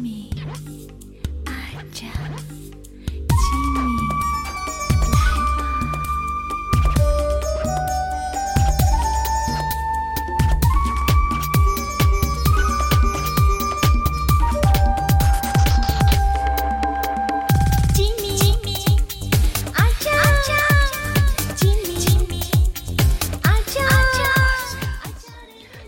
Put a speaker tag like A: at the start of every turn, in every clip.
A: 米，阿酱，吉米，来吧。吉米，吉米，阿酱，阿酱，吉米，吉米，阿酱，阿酱。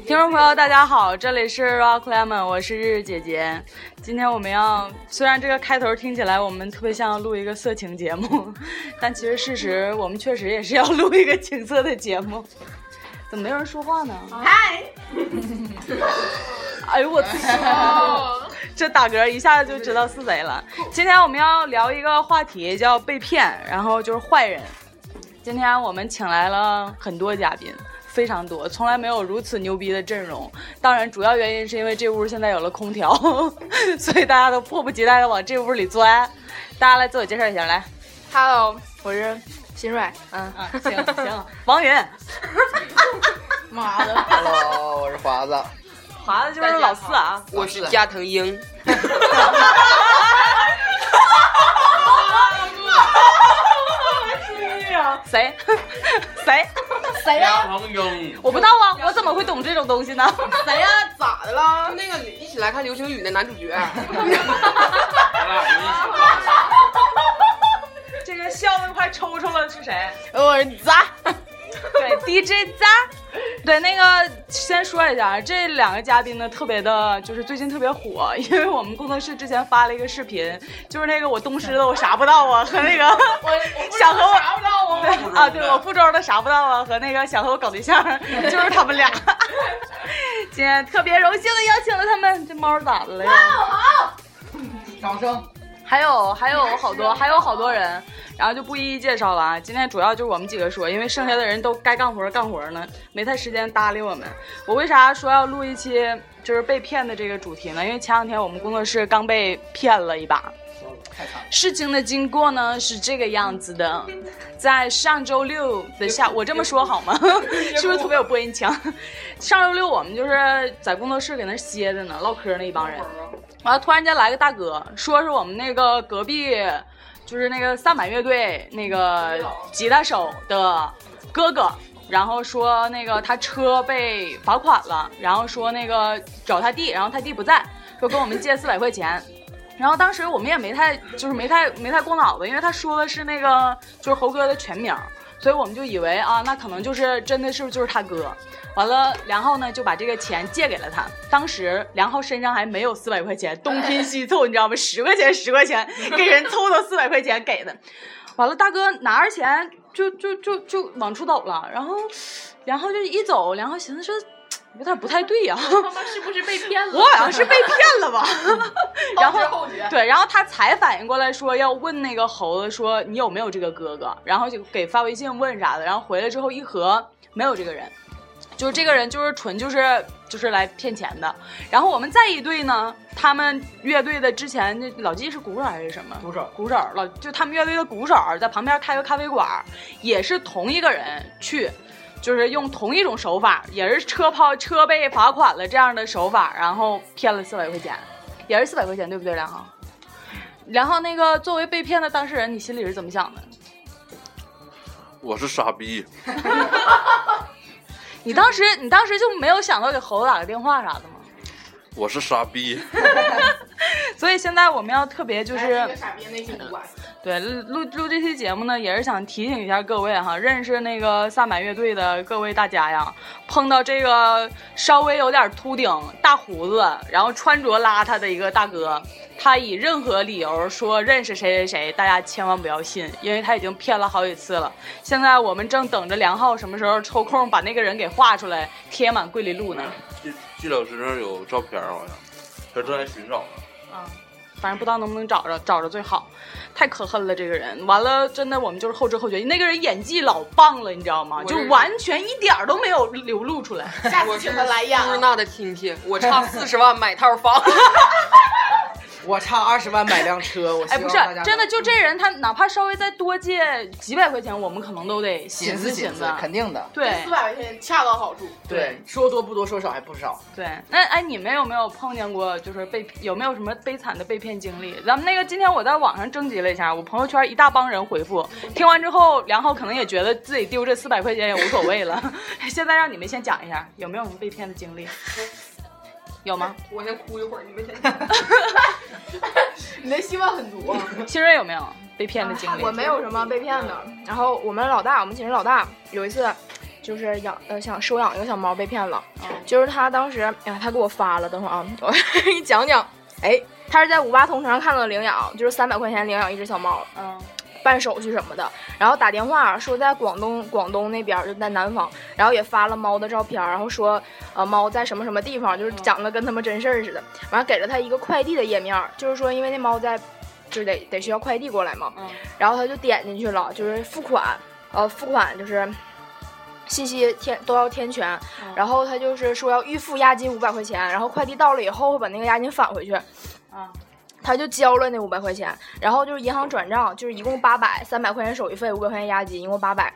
B: 听众朋友，大家好，这里是 Rock Lemon，我是日日姐姐。今天我们要，虽然这个开头听起来我们特别像录一个色情节目，但其实事实我们确实也是要录一个情色的节目。怎么没有人说话呢？
C: 嗨，
B: 哎呦我操！这打嗝一下子就知道是谁了。今天我们要聊一个话题，叫被骗，然后就是坏人。今天我们请来了很多嘉宾，非常多，从来没有如此牛逼的阵容。当然，主要原因是因为这屋现在有了空调，所以大家都迫不及待的往这屋里钻。大家来自我介绍一下，来
C: ，Hello，我是新锐。嗯，
B: 啊，行行，王云，
C: 妈的，
D: Hello，我是华子。
B: 华子就是老四啊，
E: 我是加藤鹰，
B: 谁 谁？
C: 谁呀？
B: 我不知道啊，我怎么会懂这种东西呢？
C: 谁呀？咋的了？
E: 就那个一起来看流星雨的男主角，
B: 这个笑的快抽抽了是谁？
C: 我是咋？
B: 对，DJ 渣。对，那个先说一下，这两个嘉宾呢，特别的，就是最近特别火，因为我们工作室之前发了一个视频，就是那个我东师的我啥不到啊，和那个我 想和我
C: 啥不到啊？
B: 对啊，对我福州的啥不到啊，和那个想和我搞对象，就是他们俩。今天特别荣幸的邀请了他们，这猫咋的了呀？
D: 好掌声。
B: 还有还有好多还有好多人，然后就不一一介绍了啊。今天主要就是我们几个说，因为剩下的人都该干活干活呢，没太时间搭理我们。我为啥说要录一期就是被骗的这个主题呢？因为前两天我们工作室刚被骗了一把。事情的经过呢是这个样子的，在上周六的下，我这么说好吗？是不是特别有播音腔？上周六我们就是在工作室搁那歇着呢，唠嗑呢一帮人。完了，突然间来个大哥，说是我们那个隔壁，就是那个萨满乐队那个吉他手的哥哥，然后说那个他车被罚款了，然后说那个找他弟，然后他弟不在，说跟我们借四百块钱。然后当时我们也没太就是没太没太过脑子，因为他说的是那个就是猴哥的全名，所以我们就以为啊，那可能就是真的是不就是他哥。完了，梁浩呢就把这个钱借给了他。当时梁浩身上还没有四百块钱，东拼西凑，你知道吗？十块钱十块钱，给人凑到四百块钱给的。完了，大哥拿着钱就就就就往出走了，然后梁浩就一走，梁浩寻思说有点不太对呀、
C: 他妈是不是被骗了？
B: 我好像是被骗了吧？然后对，然后他才反应过来说要问那个猴子说你有没有这个哥哥，然后就给发微信问啥的，然后回来之后一核没有这个人，就是这个人就是纯就是就是来骗钱的。然后我们再一队呢，他们乐队的之前那老纪是鼓手还是什么？
D: 鼓手
B: 鼓手老就他们乐队的鼓手在旁边开个咖啡馆，也是同一个人去。就是用同一种手法，也是车抛车被罚款了这样的手法，然后骗了四百块钱，也是四百块钱，对不对，梁浩？然后那个作为被骗的当事人，你心里是怎么想的？
F: 我是傻逼，
B: 你当时你当时就没有想到给猴子打个电话啥的吗？
F: 我是傻逼，
B: 所以现在我们要特别就
C: 哎
B: 是。对录录这期节目呢，也是想提醒一下各位哈，认识那个萨满乐队的各位大家呀，碰到这个稍微有点秃顶、大胡子，然后穿着邋遢的一个大哥，他以任何理由说认识谁谁谁，大家千万不要信，因为他已经骗了好几次了。现在我们正等着梁浩什么时候抽空把那个人给画出来，贴满桂林路呢。
F: 季季老师那儿有照片儿好像，他正在寻找呢。
B: 啊，反正不知道能不能找着，找着最好。太可恨了，这个人。完了，真的我们就是后知后觉，那个人演技老棒了，你知道吗？就完全一点儿都没有流露出来。
C: 下次请他来演啊。
E: 呼纳的亲戚，我差四十万买套房。
D: 我差二十万买辆车，我希
B: 哎，不是真的，就这人，他哪怕稍微再多借几百块钱，我们可能都得
D: 寻
B: 思
D: 寻
B: 思。
D: 肯定的。
B: 对
C: 四百块钱恰到好处。
D: 对，说多不多，说少还不少。
B: 对，那哎，你们有没有碰见过，就是被有没有什么悲惨的被骗经历？咱们那个今天我在网上征集了一下，我朋友圈一大帮人回复，听完之后，梁浩可能也觉得自己丢这四百块钱也无所谓了。现在让你们先讲一下，有没有什么被骗的经历？有吗？
E: 我先哭一会儿，你们先讲。
C: 你的希望很足啊！
B: 新锐有没有被骗的经历？
G: 我没有什么被骗的。然后我们老大，我们寝室老大有一次就是养呃想收养一个小猫被骗了，就是他当时哎呀他给我发了，等会儿啊，我给你讲讲。哎，他是在五八同城上看到的领养，就是三百块钱领养一只小猫，
B: 嗯
G: 办手续什么的，然后打电话说在广东广东那边儿就在南方，然后也发了猫的照片，然后说呃猫在什么什么地方，就是讲的跟他们真事儿似的，完了给了他一个快递的页面儿，就是说因为那猫在就得得需要快递过来嘛，
B: 嗯。
G: 然后他就点进去了，就是付款，呃付款就是。信息填都要填全，然后他就是说要预付押金五百块钱，然后快递到了以后会把那个押金返回去，
B: 啊
G: 他就交了那五百块钱，然后就是银行转账，就是一共八百，三百块钱手续费，五百块钱押金，一共八百。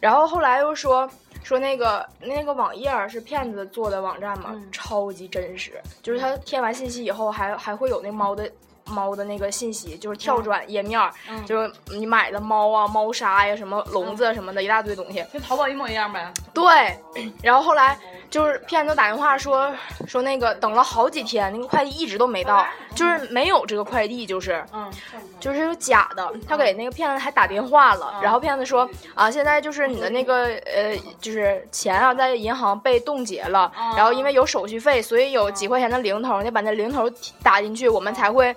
G: 然后后来又说说那个那个网页是骗子做的网站嘛，
B: 嗯
G: 超级真实，就是他填完信息以后还还会有那猫的。猫的那个信息就是跳转页面，
B: 嗯
G: 就是你买的猫啊、猫砂呀、什么笼子什么的，一大堆东西。
B: 跟淘宝一模一样呗。
G: 对，然后后来就是骗子打电话说说那个等了好几天，那个快递一直都没到，就是没有这个快递，就是
B: 嗯
G: 就是有假的。他给那个骗子还打电话了，然后骗子说啊，现在就是你的那个呃，就是钱啊，在银行被冻结了，然后因为有手续费，所以有几块钱的零头，你把那零头打进去，我们才会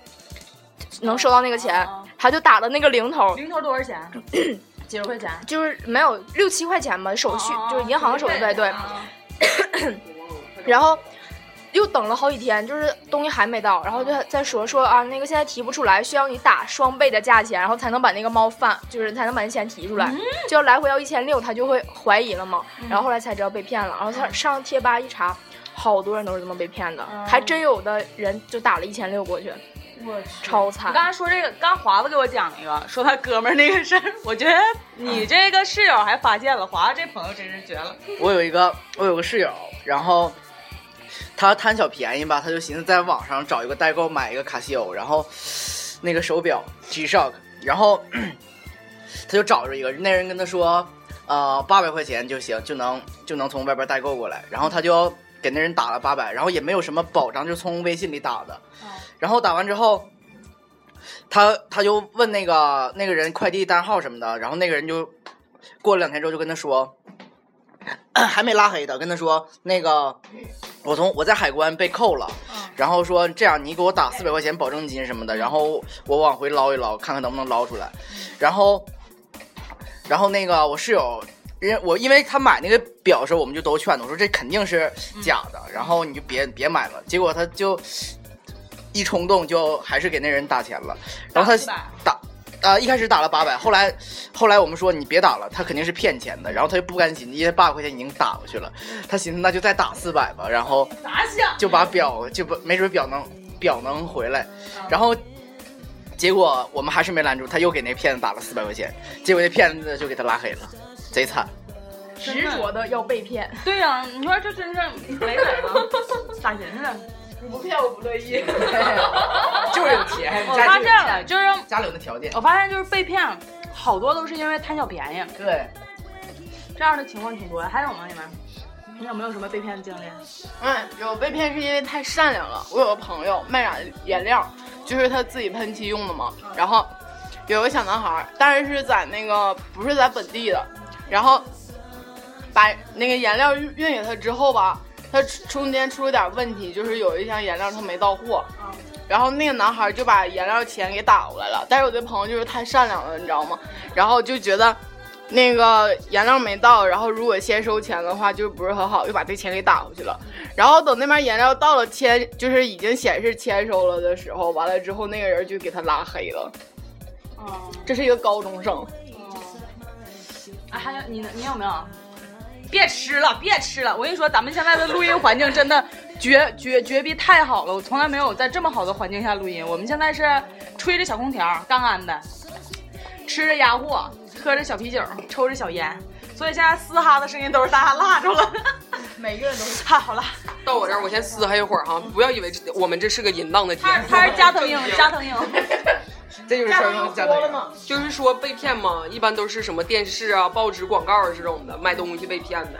G: 能收到那个钱。他就打了那个零头，
B: 零头多少钱？几十块钱？
G: 就是没有六七块钱吧，手续
B: 哦
G: 就是银行手续费，对。
B: 啊
G: 然后又等了好几天，就是东西还没到，然后就再说说啊，那个现在提不出来，需要你打双倍的价钱，然后才能把那个猫贩，就是才能把那钱提出来，就要来回要一千六，他就会怀疑了嘛。然后后来才知道被骗了，然后他上贴吧一查，好多人都是这么被骗的，还真有的人就打了一千六过去，
B: 我
G: 超惨。
B: 刚才说这个，刚华子给我讲一个，说他哥们儿那个事儿，我觉得你这个室友还发现了，华子这朋友真是绝了。
D: 我有一个我有个室友，然后他贪小便宜吧，他就寻思在网上找一个代购买一个卡西欧，然后那个手表 G Shock，然后 他就找着一个，那人跟他说，呃，八百块钱就行，就能就能从外边代购过来，然后他就给那人打了八百，然后也没有什么保障，就从微信里打的，然后打完之后。他他就问那个那个人快递单号什么的，然后那个人就过了两天之后就跟他说，还没拉黑他，跟他说那个我从我在海关被扣了，然后说这样你给我打四百块钱保证金什么的，然后我往回捞一捞，看看能不能捞出来，然后然后那个我室友。人我因为他买那个表的时候，我们就都劝他，我说这肯定是假的，然后你就别别买了。结果他就一冲动，就还是给那人打钱了。然后他打，呃，一开始打了八百，后来后来我们说你别打了，他肯定是骗钱的。然后他就不甘心，因为八百块钱已经打过去了，他寻思那就再打四百吧，然后？就把表就不没准表能表能回来，然后。结果我们还是没拦住，他又给那骗子打了四百块钱，结果那骗子就给他拉黑了，贼惨。
G: 执着的要被骗，
B: 对呀、你说这真是没人了，咋寻思？
C: 你不骗我不乐意。
D: 就是有钱，
B: 我发现了，就是
D: 家里有那条件。
B: 我发现就是被骗，好多都是因为贪小便宜，
D: 对，
B: 这样的情况挺多的。还有吗？你们？你有没有什么被骗的经历？
C: 嗯，有被骗是因为太善良了。我有个朋友卖染颜料，就是他自己喷漆用的嘛。然后有个小男孩，但是是在那个不是在本地的，然后把那个颜料运运给他之后吧，他中间出了点问题，就是有一箱颜料他没到货。然后那个男孩就把颜料钱给打过来了，但是我的朋友就是太善良了，你知道吗？然后就觉得那个颜料没到，然后如果先收钱的话，就不是很好，又把这钱给打回去了。然后等那边颜料到了签，就是已经显示签收了的时候，完了之后那个人就给他拉黑了。
B: 嗯，
C: 这是一个高中生，
B: 啊，还有你呢？你有没有？别吃了，别吃了！我跟你说，咱们现在的录音环境真的绝绝绝逼太好了！我从来没有在这么好的环境下录音。我们现在是吹着小空调，干干的，吃着鸭货，喝着小啤酒，抽着小烟，所以现在嘶哈的声音都是大家辣住了。
G: 每个人都是。
B: 哈，好了，
E: 到我这儿，我先嘶哈一会儿哈，不要以为这我们这是个淫荡的节目。
B: 他他是加藤鹰，加藤鹰。
D: 这就是声声加的。
E: 就是说被骗嘛，一般都是什么电视啊、报纸广告啊这种的，卖东西被骗的。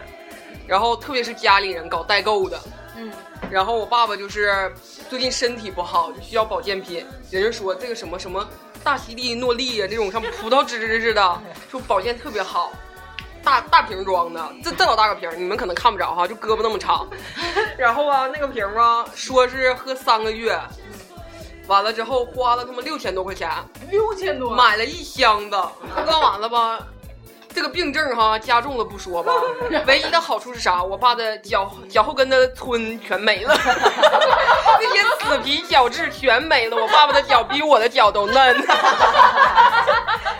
E: 然后特别是家里人搞代购的，
B: 嗯，
E: 然后我爸爸就是最近身体不好，就需要保健品。人家说这个什么什么大西利诺丽啊、这种像葡萄汁似的，说保健特别好。大大瓶装的，这这老大个瓶，你们可能看不着哈，就胳膊那么长。然后啊，那个瓶啊，说是喝三个月，完了之后花了他妈六千多块钱，
B: 六千多？
E: 买了一箱子，喝完了吧，这个病症哈加重了不说吧，唯一的好处是啥？我爸的脚脚后跟的皴全没了，那些死皮角质全没了，我爸爸的脚比我的脚都嫩。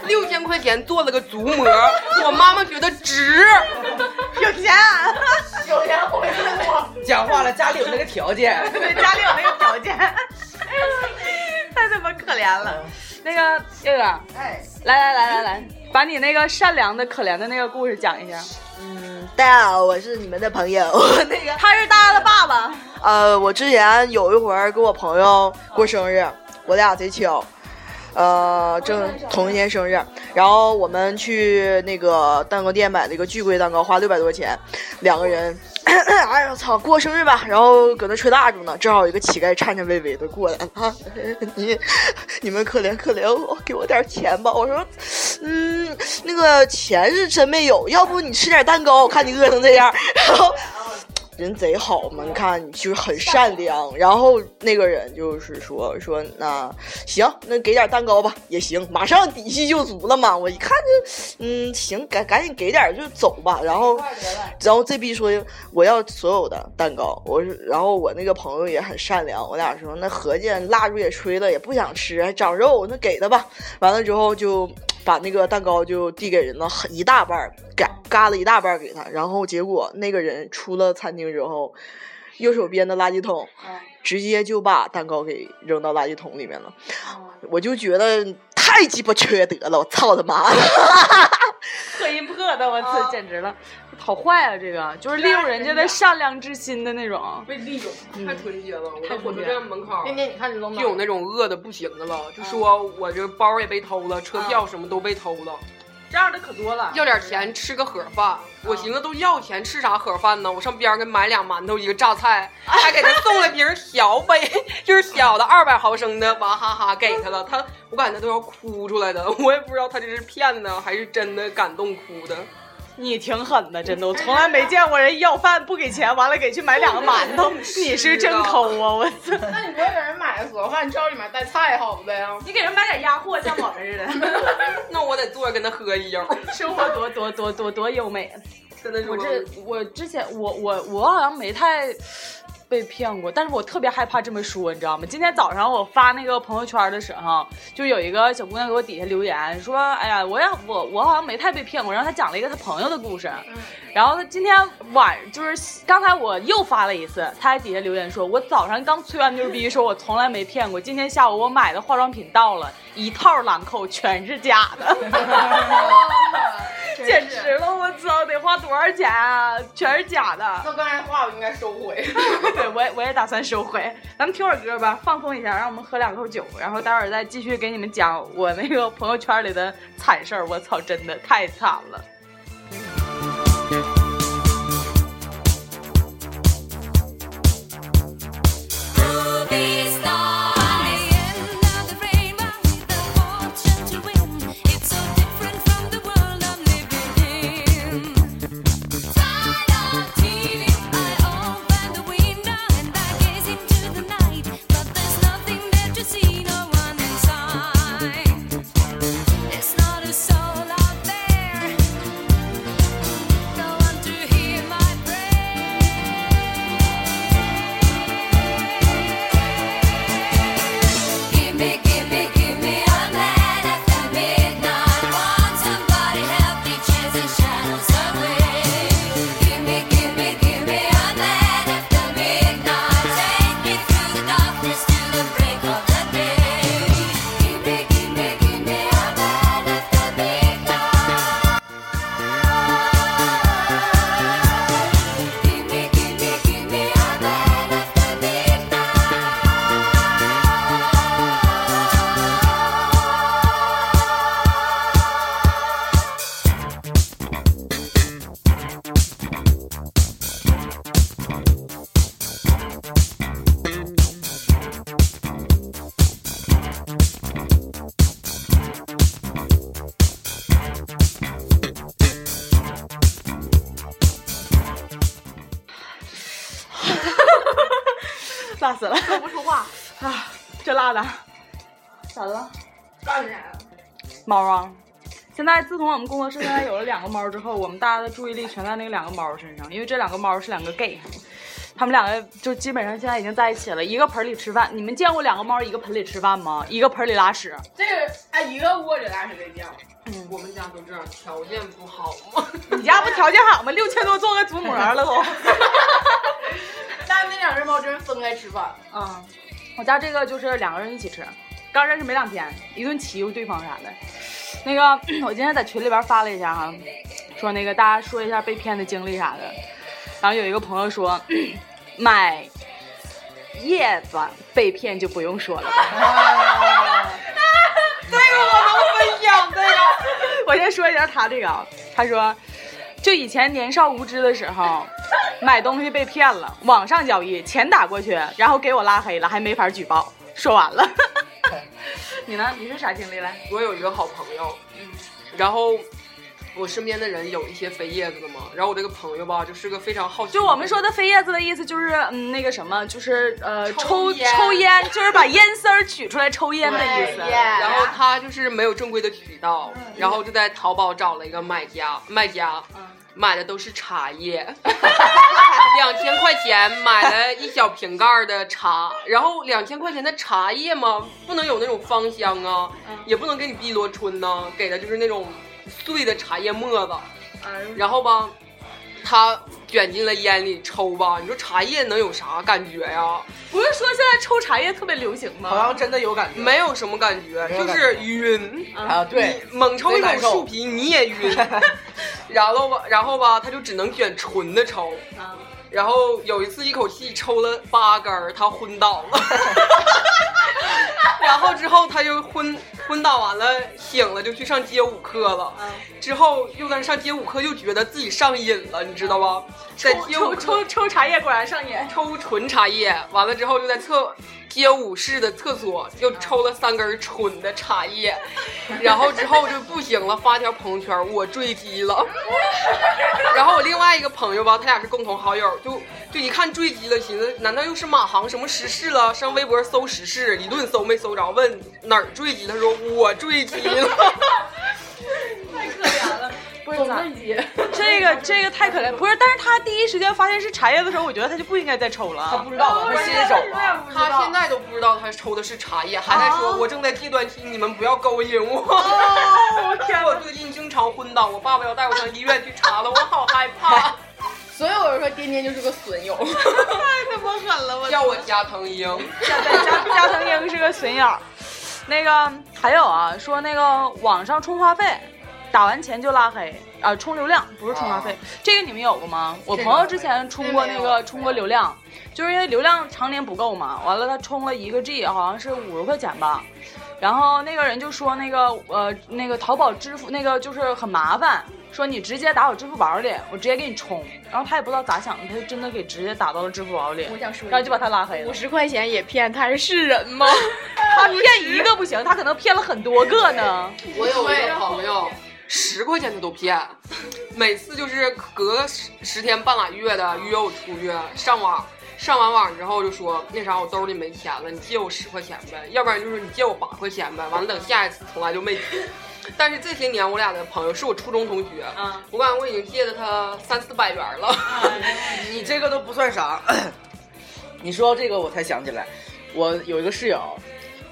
E: 六千块钱做了个足膜，我妈妈觉得值，
B: 有钱，
C: 有钱回来我。
D: 讲话了，家里有那个条件。
B: 对，家里有那个条件，太他妈可怜了。那个月月，
C: 哎，
B: 来来来来来，把你那个善良的、可怜的那个故事讲一下。
H: 嗯，大家好，我是你们的朋友。那个，
B: 他是大家的爸爸，
H: 呃，我之前有一回儿跟我朋友过生日，我俩贼巧，呃，正同一天生日，然后我们去那个蛋糕店买了一个巨贵蛋糕，花六百多块钱，两个人。哎呀操！过生日吧，然后搁那吹蜡烛呢，正好一个乞丐颤颤巍巍的过来了，啊、你你们可怜可怜我，给我点钱吧。我说，嗯，那个钱是真没有，要不你吃点蛋糕，我看你饿成这样。然后人贼好嘛，你看就是很善良。然后那个人就是说说那行，那给点蛋糕吧也行，马上底气就足了嘛。我一看就嗯行，赶赶紧给点就走吧。然后然后这逼说我要所有的蛋糕，我是然后我那个朋友也很善良，我俩说那合计蜡烛也吹了，也不想吃，还长肉，那给他吧。完了之后就把那个蛋糕就递给人了，很一大半儿，嘎嘎了一大半儿给他。然后结果那个人出了餐厅之后，右手边的垃圾桶直接就把蛋糕给扔到垃圾桶里面了。我就觉得太鸡巴缺德了，我操他妈！
B: 破音破的，我操，简直了，好坏啊！这个就是利用人家的善良之心的那种。
E: 被利用，太纯洁了。我在火车站门口
C: 天天你看你都
E: 就有那种饿的不行的了，就说我这包也被偷了，车票什么都被偷了，
B: 这样的可多了。
E: 要点钱吃个盒饭。我寻思都要钱吃啥盒饭呢？我上边儿给买俩馒头一个榨菜，还给他送了瓶小杯，就是小的二百毫升的娃哈哈给他了。他我感觉他都要哭出来的，我也不知道他这是骗的还是真的感动哭的。
B: 你挺狠的，真的，我从来没见过人要饭不给钱，完了给去买两个馒头，你是真抠啊！我操，
C: 那你不会给人买个盒饭，你知道里面带菜好不呗？
B: 你给人买点鸭货，像我们似的，
E: 那我得坐着跟他喝一样，
B: 生活多多多多多优美。
E: 真的是
B: 我这我之前我我我好像没太被骗过，但是我特别害怕这么说，你知道吗？今天早上我发那个朋友圈的时候，就有一个小姑娘给我底下留言说：“哎呀，我也我我好像没太被骗过。”然后她讲了一个她朋友的故事，然后她今天晚就是刚才我又发了一次，她在底下留言说：“我早上刚吹完牛逼，说我从来没骗过。今天下午我买的化妆品到了，一套兰蔻全是假的。”简直了！我操，得花多少钱啊？全是假的。
C: 那刚才话我应该收回。
B: 对，我也我也打算收回。咱们听会儿歌吧，放松一下，让我们喝两口酒，然后待会儿再继续给你们讲我那个朋友圈里的惨事儿。我操，真的太惨了。自从我们工作室现在有了两个猫之后，我们大家的注意力全在那两个猫身上，因为这两个猫是两个 gay，他们两个就基本上现在已经在一起了，一个盆里吃饭。你们见过两个猫一个盆里吃饭吗？一个盆里拉屎。
C: 这个哎，一个窝里拉屎没见过。
E: 我们家都这样，条件不好吗。
B: 你家不条件好吗？六千多做个祖母了都。
C: 但那两只猫真是分开吃饭。
B: 嗯，我家这个就是两个人一起吃，刚认识没两天，一顿欺负对方啥的。那个 我今天在群里边发了一下哈，说那个大家说一下被骗的经历啥的。然后有一个朋友说，买叶子被骗就不用说了吧。这个我能分享这个。我先说一下他这个啊，他说，就以前年少无知的时候，买东西被骗了，网上交易，钱打过去，然后给我拉黑了，还没法举报。说完了。你呢？你是啥经历嘞？
E: 我有一个好朋友，然后我身边的人有一些飞叶子的嘛，然后我这个朋友吧，就是个非常好奇，
B: 就我们说的飞叶子的意思就是，嗯，那个什么，就是呃，抽
C: 抽烟。
B: 抽烟，就是把烟丝儿取出来抽烟的意思。
E: 然后他就是没有正规的渠道，然后就在淘宝找了一个买家，卖家，买的都是茶叶，两千块钱买了一小瓶盖的茶，然后两千块钱的茶叶嘛，不能有那种芳香啊，也不能给你碧螺春呐、给的就是那种碎的茶叶沫子，然后吧，他卷进了烟里抽吧，你说茶叶能有啥感觉呀？
B: 不是说现在抽茶叶特别流行吗？
D: 好像真的有感觉。
E: 没有什么感觉，就是晕。
D: 啊，对，
E: 猛抽一口树皮你也晕，然后吧，然后吧，他就只能卷纯的抽。
B: 啊
E: 然后有一次一口气抽了八根儿，他昏倒了。然后之后他就昏昏倒完了，醒了就去上街舞课了。之后又在上街舞课，又觉得自己上瘾了，你知道吧？在街舞
B: 抽抽抽茶叶果然上瘾。
E: 抽纯茶叶，完了之后就在厕街舞室的厕所又抽了三根纯的茶叶，然后之后就不行了，发条朋友圈我坠机了。然后我另外一个朋友吧，他俩是共同好友，就就一看坠机了，寻思难道又是马航什么失事了？上微博搜失事，一顿搜没搜着，问哪儿坠机，他说我坠机了。
B: 太可怜了，不是咋？这个这个太可怜，不是？但是他第一时间发现是茶叶的时候，我觉得他就不应该再抽了。
D: 他不知道吧？他新手啊。
E: 他现在都不知道他抽的是茶叶，还在说我正在戒断期，你们不要勾引我。
B: 我天
E: 我最近经常昏倒，我爸爸要带我上医院去查了，我好害怕。
C: 所以我就说颠颠就是个损友。
B: 太他妈狠了！我
E: 叫我加藤鹰，
B: 加加加藤鹰是个损友。那个还有啊，说那个网上充话费，打完钱就拉黑啊、充流量不是充话费，这个你们有过吗？我朋友之前充过那个充过流量，就是因为流量常年不够嘛，完了他充了一个 G，好像是五十块钱吧。然后那个人就说那个呃那个淘宝支付那个就是很麻烦，说你直接打我支付宝里，我直接给你充。然后他也不知道咋想的，他就真的给直接打到了支付宝里，
G: 我想说
B: 然后就把他拉黑了
C: 五。十块钱也骗，他还是人吗？
B: 他骗一个不行，他可能骗了很多个呢。
E: 我有一个朋友，十块钱他都骗，每次就是隔个十十天半拉月的约我出去上网。上完网之后就说那啥，我兜里没钱了，你借我十块钱呗，要不然就是你借我八块钱呗。完了等下一次从来就没借。但是这些年我俩的朋友是我初中同学，
B: 嗯
E: 我感觉我已经借了他三四百元了。
D: 你这个都不算啥。你说到这个，我才想起来，我有一个室友，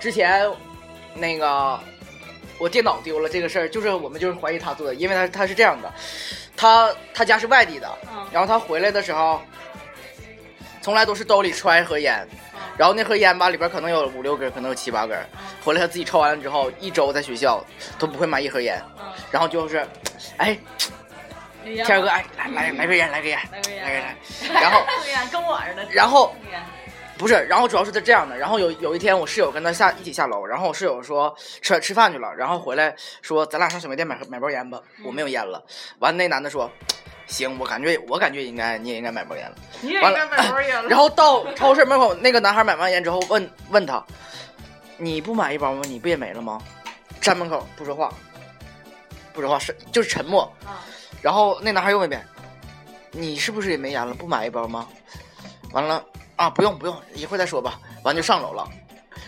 D: 之前那个我电脑丢了这个事儿，就是我们就是怀疑他做的，因为他他是这样的，他他家是外地的，
B: 嗯
D: 然后他回来的时候，从来都是兜里揣一盒烟，然后那盒烟吧里边可能有五六根，可能有七八根，回来他自己抽完了之后，一周在学校都不会买一盒烟，然后就是，哎，天哥，哎，来来来根烟，来根烟，
B: 来根烟
D: 来根烟，然后，
B: 跟我似的。
D: 然后不是，然后主要是他这样的，然后有有一天我室友跟他下一起下楼，然后我室友说吃吃饭去了，然后回来说咱俩上小卖店买买包烟吧，我没有烟了。完那男的说，行，我感觉我感觉应该你也应该买包烟了。
B: 你也
D: 应该买包烟了，然后到超市门口，那个男孩买完烟之后问问他，你不买一包吗？你不也没了吗？站门口不说话，不说话是就是沉默。然后那男孩又问一遍，你是不是也没烟了？不买一包吗？完了，啊，不用不用，一会儿再说吧。完就上楼了，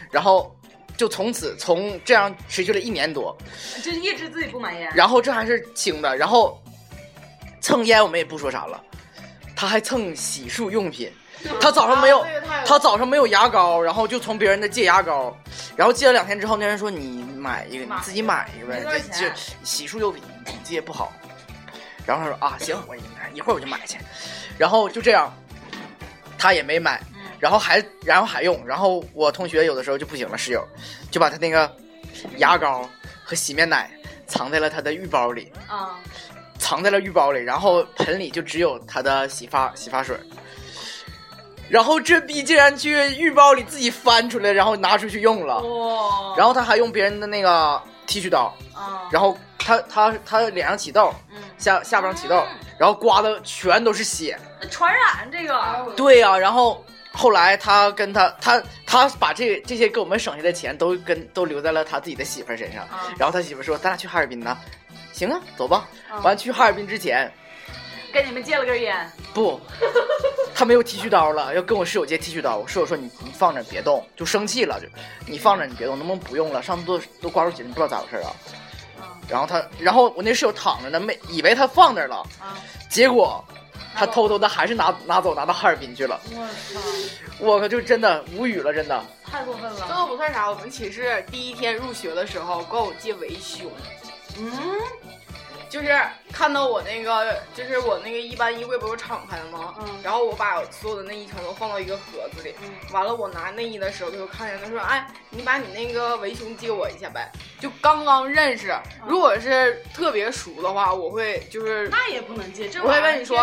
D: 然后就从此从这样持续了一年多，
B: 就一直自己不买烟。
D: 然后这还是轻的，然后蹭烟我们也不说啥了，他还蹭洗漱用品，他早上没有他早上没有牙膏，然后就从别人那借牙膏，然后借了两天之后，那人说你买一个，你自己买一个呗这这洗漱用品你借不好。然后他说啊行，我一会儿我就买去，然后就这样，他也没买，然后还然后还用，然后我同学有的时候就不行了，室友就把他那个牙膏和洗面奶藏在了他的浴包里，
B: 啊，
D: 藏在了浴包里，然后盆里就只有他的洗发洗发水。然后这逼竟然去浴包里自己翻出来，然后拿出去用了。
B: 哇，
D: 然后他还用别人的那个剃须刀，
B: 啊，
D: 然后他他他脸上起痘，
B: 嗯，
D: 下下巴上起痘，然后刮的全都是血。
B: 那传染这个，
D: 对呀、然后后来他跟他他他把这这些给我们省下的钱都跟都留在了他自己的媳妇儿身上。
B: 啊
D: 然后他媳妇儿说：“咱俩去哈尔滨呢。”行啊，走吧。
B: 啊
D: 完去哈尔滨之前，
B: 跟你们借了根烟，
D: 不，他没有剃须刀了，要跟我室友借剃须刀。我室友说你你放着别动，就生气了，就你放着你别动，能不能不用了？上次都都刮出血，你不知道咋回事啊？然后他，然后我那室友躺着呢，没以为他放那儿了，
B: 啊
D: 结果他偷偷的还是拿拿走，拿到哈尔滨去了。
B: 我操，
D: 我可就真的无语了，真的。
B: 太过分了
C: 这
B: 了，
C: 都不算啥。我们寝室第一天入学的时候，管我借围胸，
B: 嗯，
C: 就是看到我那个，就是我那个一般衣柜不是敞开的吗？
B: 嗯
C: 然后我把所有的内衣全都放到一个盒子里。
B: 嗯
C: 完了，我拿内衣的时候，他就看见他说：“哎，你把你那个围胸借我一下呗。”就刚刚认识，如果是特别熟的话，我会就是
B: 那也不能借，这
C: 我会
B: 玩意儿
C: 跟你说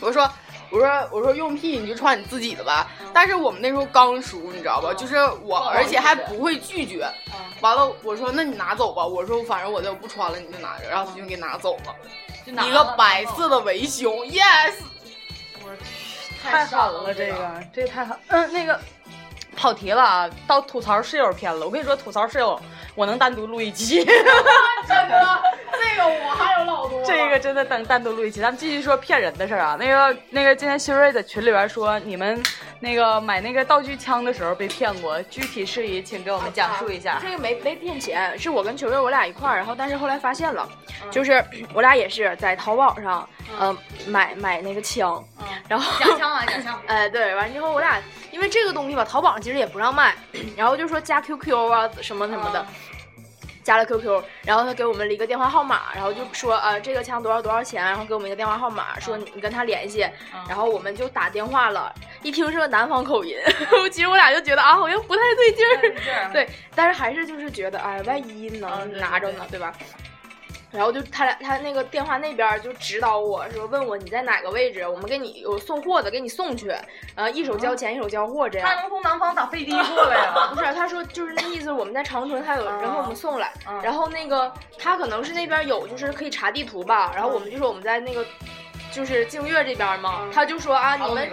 C: 我说我说我说用屁你就穿你自己的吧。但是我们那时候刚熟，你知道吧？
B: 嗯
C: 就是我，而且还不会拒绝。
B: 嗯
C: 完了，我说那你拿走吧。我说反正我就不穿了，你就拿着。然后他就给拿走了，
B: 就拿
C: 一个白色的围胸，yes 我。
B: 太狠了，这个这个太狠。嗯，那个跑题了啊，到吐槽室友篇了。我跟你说，吐槽室友，我能单独录一期，
C: 真的，这个我还有老多。
B: 这个真的等单独录一期。咱们继续说骗人的事儿啊。那个那个，今天新瑞在群里边说，你们那个买那个道具枪的时候被骗过，具体事宜请给我们讲述一下。
G: 这个没没骗钱，是我跟球球我俩一块儿，然后但是后来发现了，就是我俩也是在淘宝上，嗯、买买那个枪，然后
B: 假枪啊，假枪。
G: 哎，对，完之后我俩因为这个东西吧，淘宝上其实也不让卖，然后就说加 QQ 啊什么什么的。加了 QQ，然后他给我们了一个电话号码，然后就说呃这个枪多少多少钱，然后给我们一个电话号码，说你你跟他联系，然后我们就打电话了，一听是个南方口音，其实我俩就觉得啊好像不太对劲儿，对，但是还是就是觉得哎万一能拿着呢，对吧？然后就他俩他那个电话那边就指导我说问我你在哪个位置，我们给你有送货的给你送去，呃一手交钱一手交货这样。
B: 他能从南方打飞的过来呀？
G: 不是，他说就是那意思，我们在长春，他有人给我们送来，
B: 嗯
G: 然后那个他可能是那边有，就是可以查地图吧，然后我们就说我们在那个就是静月这边嘛，他就说啊你们？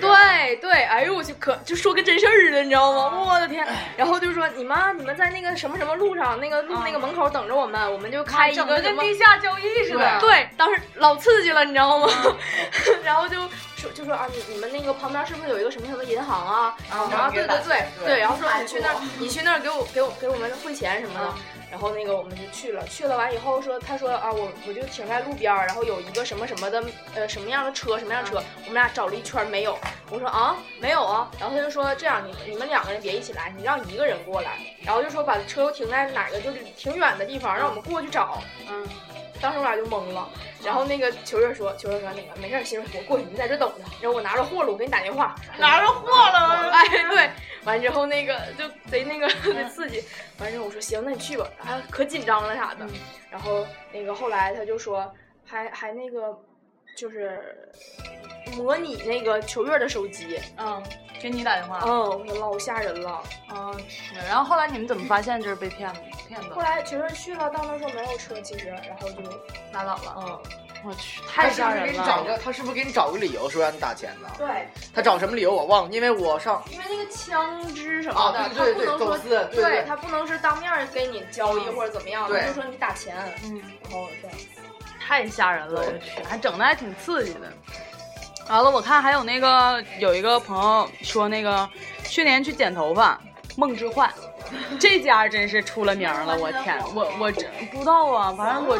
G: 对对，哎呦我去可就说跟真事儿似的，你知道吗？我的天！然后就说你们啊你们在那个什么什么路上，那个路那个门口等着我们，我们就开一
B: 个跟
G: 个。
B: 地下交易似的。
G: 对，当时老刺激了，你知道吗？然后就说就说啊，你你们那个旁边是不是有一个什么什么银行啊？然后对对对对，然后说你去那儿，你去那儿给我给我给我们汇钱什么的。然后那个我们就去了，去了完以后说，他说啊，我我就停在路边儿，然后有一个什么什么的，呃，什么样的车，什么样的车，我们俩找了一圈儿没有。我说啊，没有啊。然后他就说这样，你你们两个人别一起来，你让一个人过来。然后就说把车又停在哪个就是挺远的地方，让我们过去找。
B: 嗯，
G: 当时我俩就懵了。然后那个球月说，球月说那个没事儿，媳妇我过去，你在这等着。然后我拿着货了，我给你打电话。
B: 拿着货了，
G: 哎，对，完之后那个就贼那个贼刺激，完之后我说行，那你去吧，还可紧张了啥的。然后那个后来他就说，还还那个就是模拟那个球月的手机，
B: 嗯，给你打电话。
G: 嗯，我老吓人了。
B: 嗯，是。然后后来你们怎么发现这是被骗的？骗的
G: 后来球月去了，到那时候没有车，其实，然后就
B: 拉倒了。
G: 嗯，
B: 我去，
D: 他
B: 太
D: 是不是给你
B: 吓人了。
D: 找个？他是不是给你找个理由说让你打钱呢？
G: 对，
D: 他找什么理由我忘了，因为我上
G: 因为那个枪支什么的，
D: 啊对对对
G: 他不能说
D: 对对对
G: 他不能是当面儿给你交易或者怎么样，
D: 的
G: 他就说你打钱，
B: 嗯，
G: 然后这样。
B: 太吓人了，我去，还整的还挺刺激的。完了，我看还有那个有一个朋友说那个去年去剪头发，梦之幻，这家真是出了名了，我天，我我真不知道啊，反正我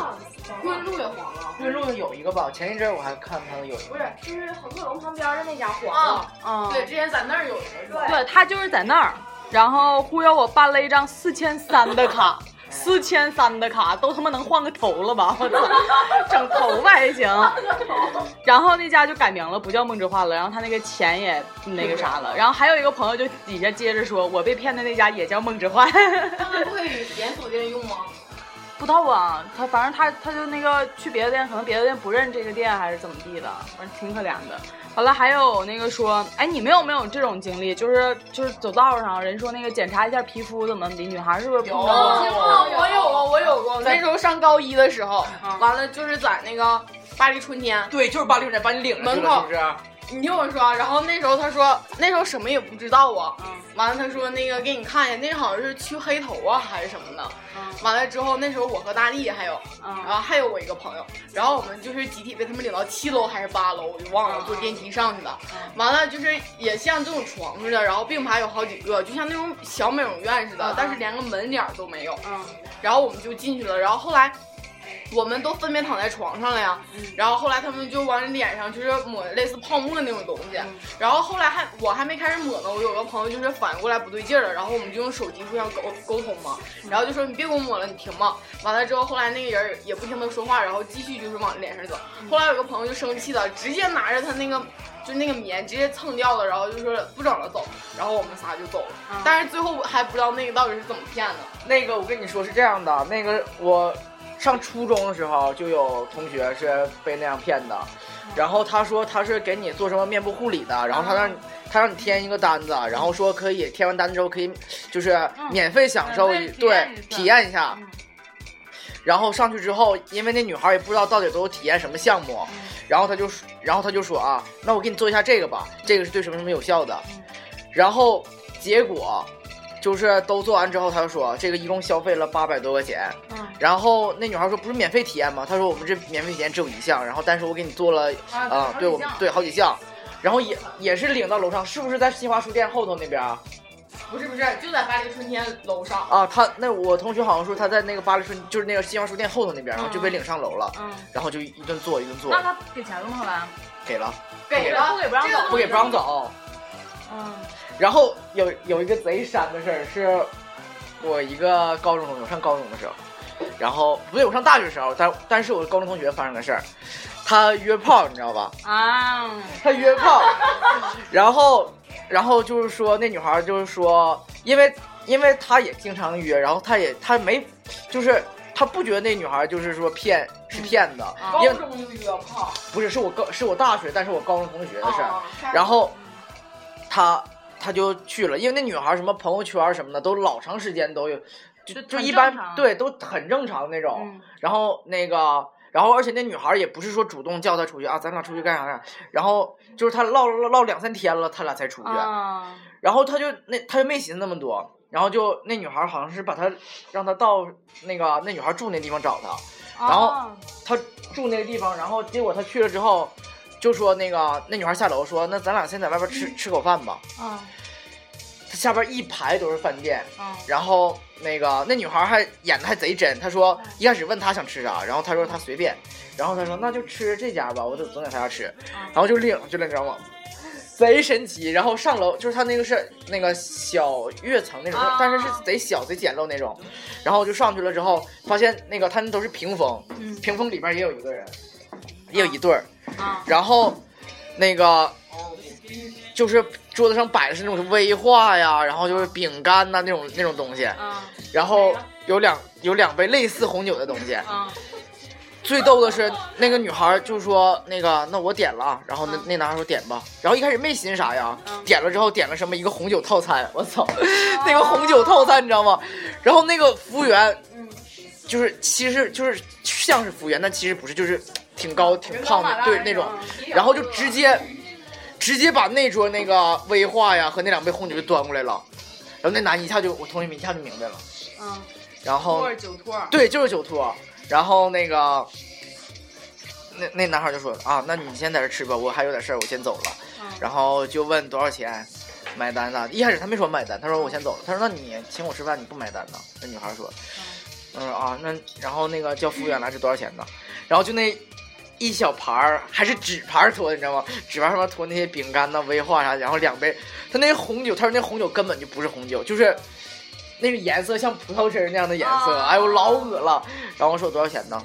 C: 润路也黄了。
D: 润路有一个吧，前一阵儿我还看他有一个，
G: 不是，就是恒客隆旁边的那家黄
C: 啊
G: 了。
B: 嗯，
C: 对，之前在那儿有一个是吧？
B: 对他就是在那儿，然后忽悠我办了一张四千三的卡，四千三的卡都他妈能换个头了吧？我操，整头发还行。然后那家就改名了，不叫梦之幻了，然后他那个钱也那个啥了。然后还有一个朋友就底下接着说，我被骗的那家也叫梦之幻。
C: 他们不可以连锁店用吗？
B: 不知道啊，他反正他他就那个去别的店，可能别的店不认这个店还是怎么地的，反正挺可怜的。完了还有那个说，哎，你们有没有这种经历？就是就是走道上人说那个检查一下皮肤怎么的，女孩是不是碰到过？
C: 我有过，我有过。那时候上高一的时候，
B: 嗯
C: 完了就是在那个巴黎春天，
D: 对，就是巴黎春天把你领
C: 门口
D: 了，是不是？
C: 你听我说，然后那时候他说，那时候什么也不知道啊。
B: 嗯
C: 完了，他说那个给你看一下，那个好像是去黑头啊还是什么的。
B: 嗯
C: 完了之后，那时候我和大力还有，然
B: 嗯
C: 后还有我一个朋友，然后我们就是集体被他们领到七楼还是八楼，我就忘了，坐电梯上去的。完了就是也像这种床似的，然后并排有好几个，就像那种小美容院似的
B: 嗯，
C: 但是连个门脸都没有。
B: 嗯
C: 然后我们就进去了，然后后来我们都分别躺在床上了呀，然后后来他们就往脸上就是抹类似泡沫那种东西，然后后来还我还没开始抹呢，我有个朋友就是反应过来不对劲儿了，然后我们就用手机互相沟沟通嘛，然后就说你别给我抹了，你停嘛。完了之后，后来那个人也不听他说话，然后继续就是往脸上走。后来有个朋友就生气了，直接拿着他那个。就那个棉直接蹭掉了，然后就说不整了走，然后我们仨就走了。但是最后还不知道那个到底是怎么骗的。
D: 那个我跟你说是这样的，那个我上初中的时候就有同学是被那样骗的，然后他说他是给你做什么面部护理的，然后他让你他让你填一个单子，然后说可以填完单子之后可以就是免费享受一、对体验一下。然后上去之后，因为那女孩也不知道到底都体验什么项目，然后他就说然后他就说啊，那我给你做一下这个吧，这个是对什么什么有效的。然后结果就是都做完之后，他就说这个一共消费了八百多块钱。
B: 嗯
D: 然后那女孩说不是免费体验吗？他说我们这免费体验只有一项，然后但是我给你做了啊、对我们对好几项，然后也也是领到楼上，是不是在新华书店后头那边啊？
C: 不是不是，就在巴黎春天楼上。
D: 啊，他那我同学好像说他在那个巴黎春，就是那个新华书店后头那边，然后就被领上楼了，
B: 嗯，
D: 然后就一顿做一顿做
B: 那，他给钱了吗？后来？
D: 给了
C: 给了，
B: 不给不让走
D: 不给不让走。
B: 嗯
D: 然后有有一个贼山的事儿，是我一个高中同学，我上高中的时候，然后不对，我上大学的时候，但但是我高中同学发生的事儿，他约炮，你知道吧？
B: 啊，
D: 他约炮，然后然后就是说那女孩就是说，因为因为他也经常约，然后他也他没就是他不觉得那女孩就是说骗是骗子，因为
C: 高中就约炮。
D: 不是是我高是我大学，但是我高中同学的事然后他他就去了，因为那女孩什么朋友圈什么的都老长时间都有，就
B: 就
D: 一般对都很正常那种。
B: 嗯
D: 然后那个，然后而且那女孩也不是说主动叫他出去啊，咱俩出去干啥干啥。然后就是他唠唠唠两三天了，他俩才出去。
B: 啊，
D: 然后他就那他就没寻思那么多，然后就那女孩好像是把他让他到那个那女孩住那地方找他，然后
B: 啊
D: 他住那个地方，然后结果他去了之后，就说那个那女孩下楼说，那咱俩先在外边吃 吃口饭吧。
B: 啊
D: 他下边一排都是饭店，
B: 啊
D: 然后那个那女孩还演的还贼真，她说一开始问她想吃啥，然后她说她随便，然后他说那就吃这家吧，我就总在她家吃，然后就领去了，你知道吗？贼神奇，然后上楼就是他那个是那个小跃层那种，
B: 啊
D: 但是是贼小贼简陋那种，然后就上去了之后，发现那个他那都是屏风，
B: 嗯。
D: 屏风里边也有一个人，也有一对儿，
B: 啊
D: 然后那个就是桌子上摆的是那种威化呀，然后就是饼干呐、那种那种东西，
B: 啊
D: 然后有两有两杯类似红酒的东西。
B: 啊
D: 最逗的是那个女孩就说那个那我点了啊，然后那那男孩说点吧，然后一开始没寻思啥呀，点了之后点了什么一个红酒套餐，我操，那个红酒套餐你知道吗？然后那个服务员，就是其实就是像是服务员，但其实不是，就是挺高挺胖的，对那种，然后就直接直接把那桌那个威化呀和那两杯红酒就端过来了，然后那男一下就我同学们一下就明白了，
B: 嗯，
D: 然后
B: 酒托，
D: 对就是酒托，然后那个那那男孩就说啊，那你先在这吃吧，我还有点事儿，我先走了。然后就问多少钱，买单呢？一开始他没说买单，他说我先走了。他说那你请我吃饭，你不买单呢？那女孩说，嗯啊，那然后那个叫服务员来是多少钱呢？然后就那一小盘儿还是纸盘托，你知道吗？纸盘上面托那些饼干呐、威化啥，然后两杯，他那红酒，他说那红酒根本就不是红酒，就是那个颜色像葡萄汁那样的颜色，哎呦老恶了。然后我说多少钱呢？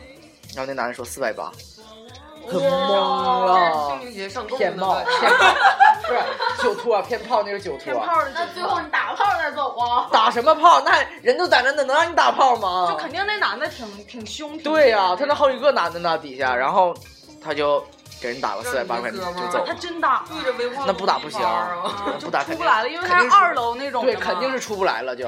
D: 然后那男的说四百八，很懵了
E: 清。明节上供
D: 骗炮，骗炮，不是酒托，啊骗炮那个酒托。
C: 那最后你打炮再走啊？
D: 打什么炮？那人都在那，能让你打炮吗？
B: 就肯定那男的挺挺凶。挺
D: 对呀、他那好几个男的呢底下，然后他就给人打了四百八块钱就走
B: 他。真打，
E: 对着
D: 那不打不行不打肯定
B: 出不来了，因为他二楼那种
D: 对，肯定是出不来了就。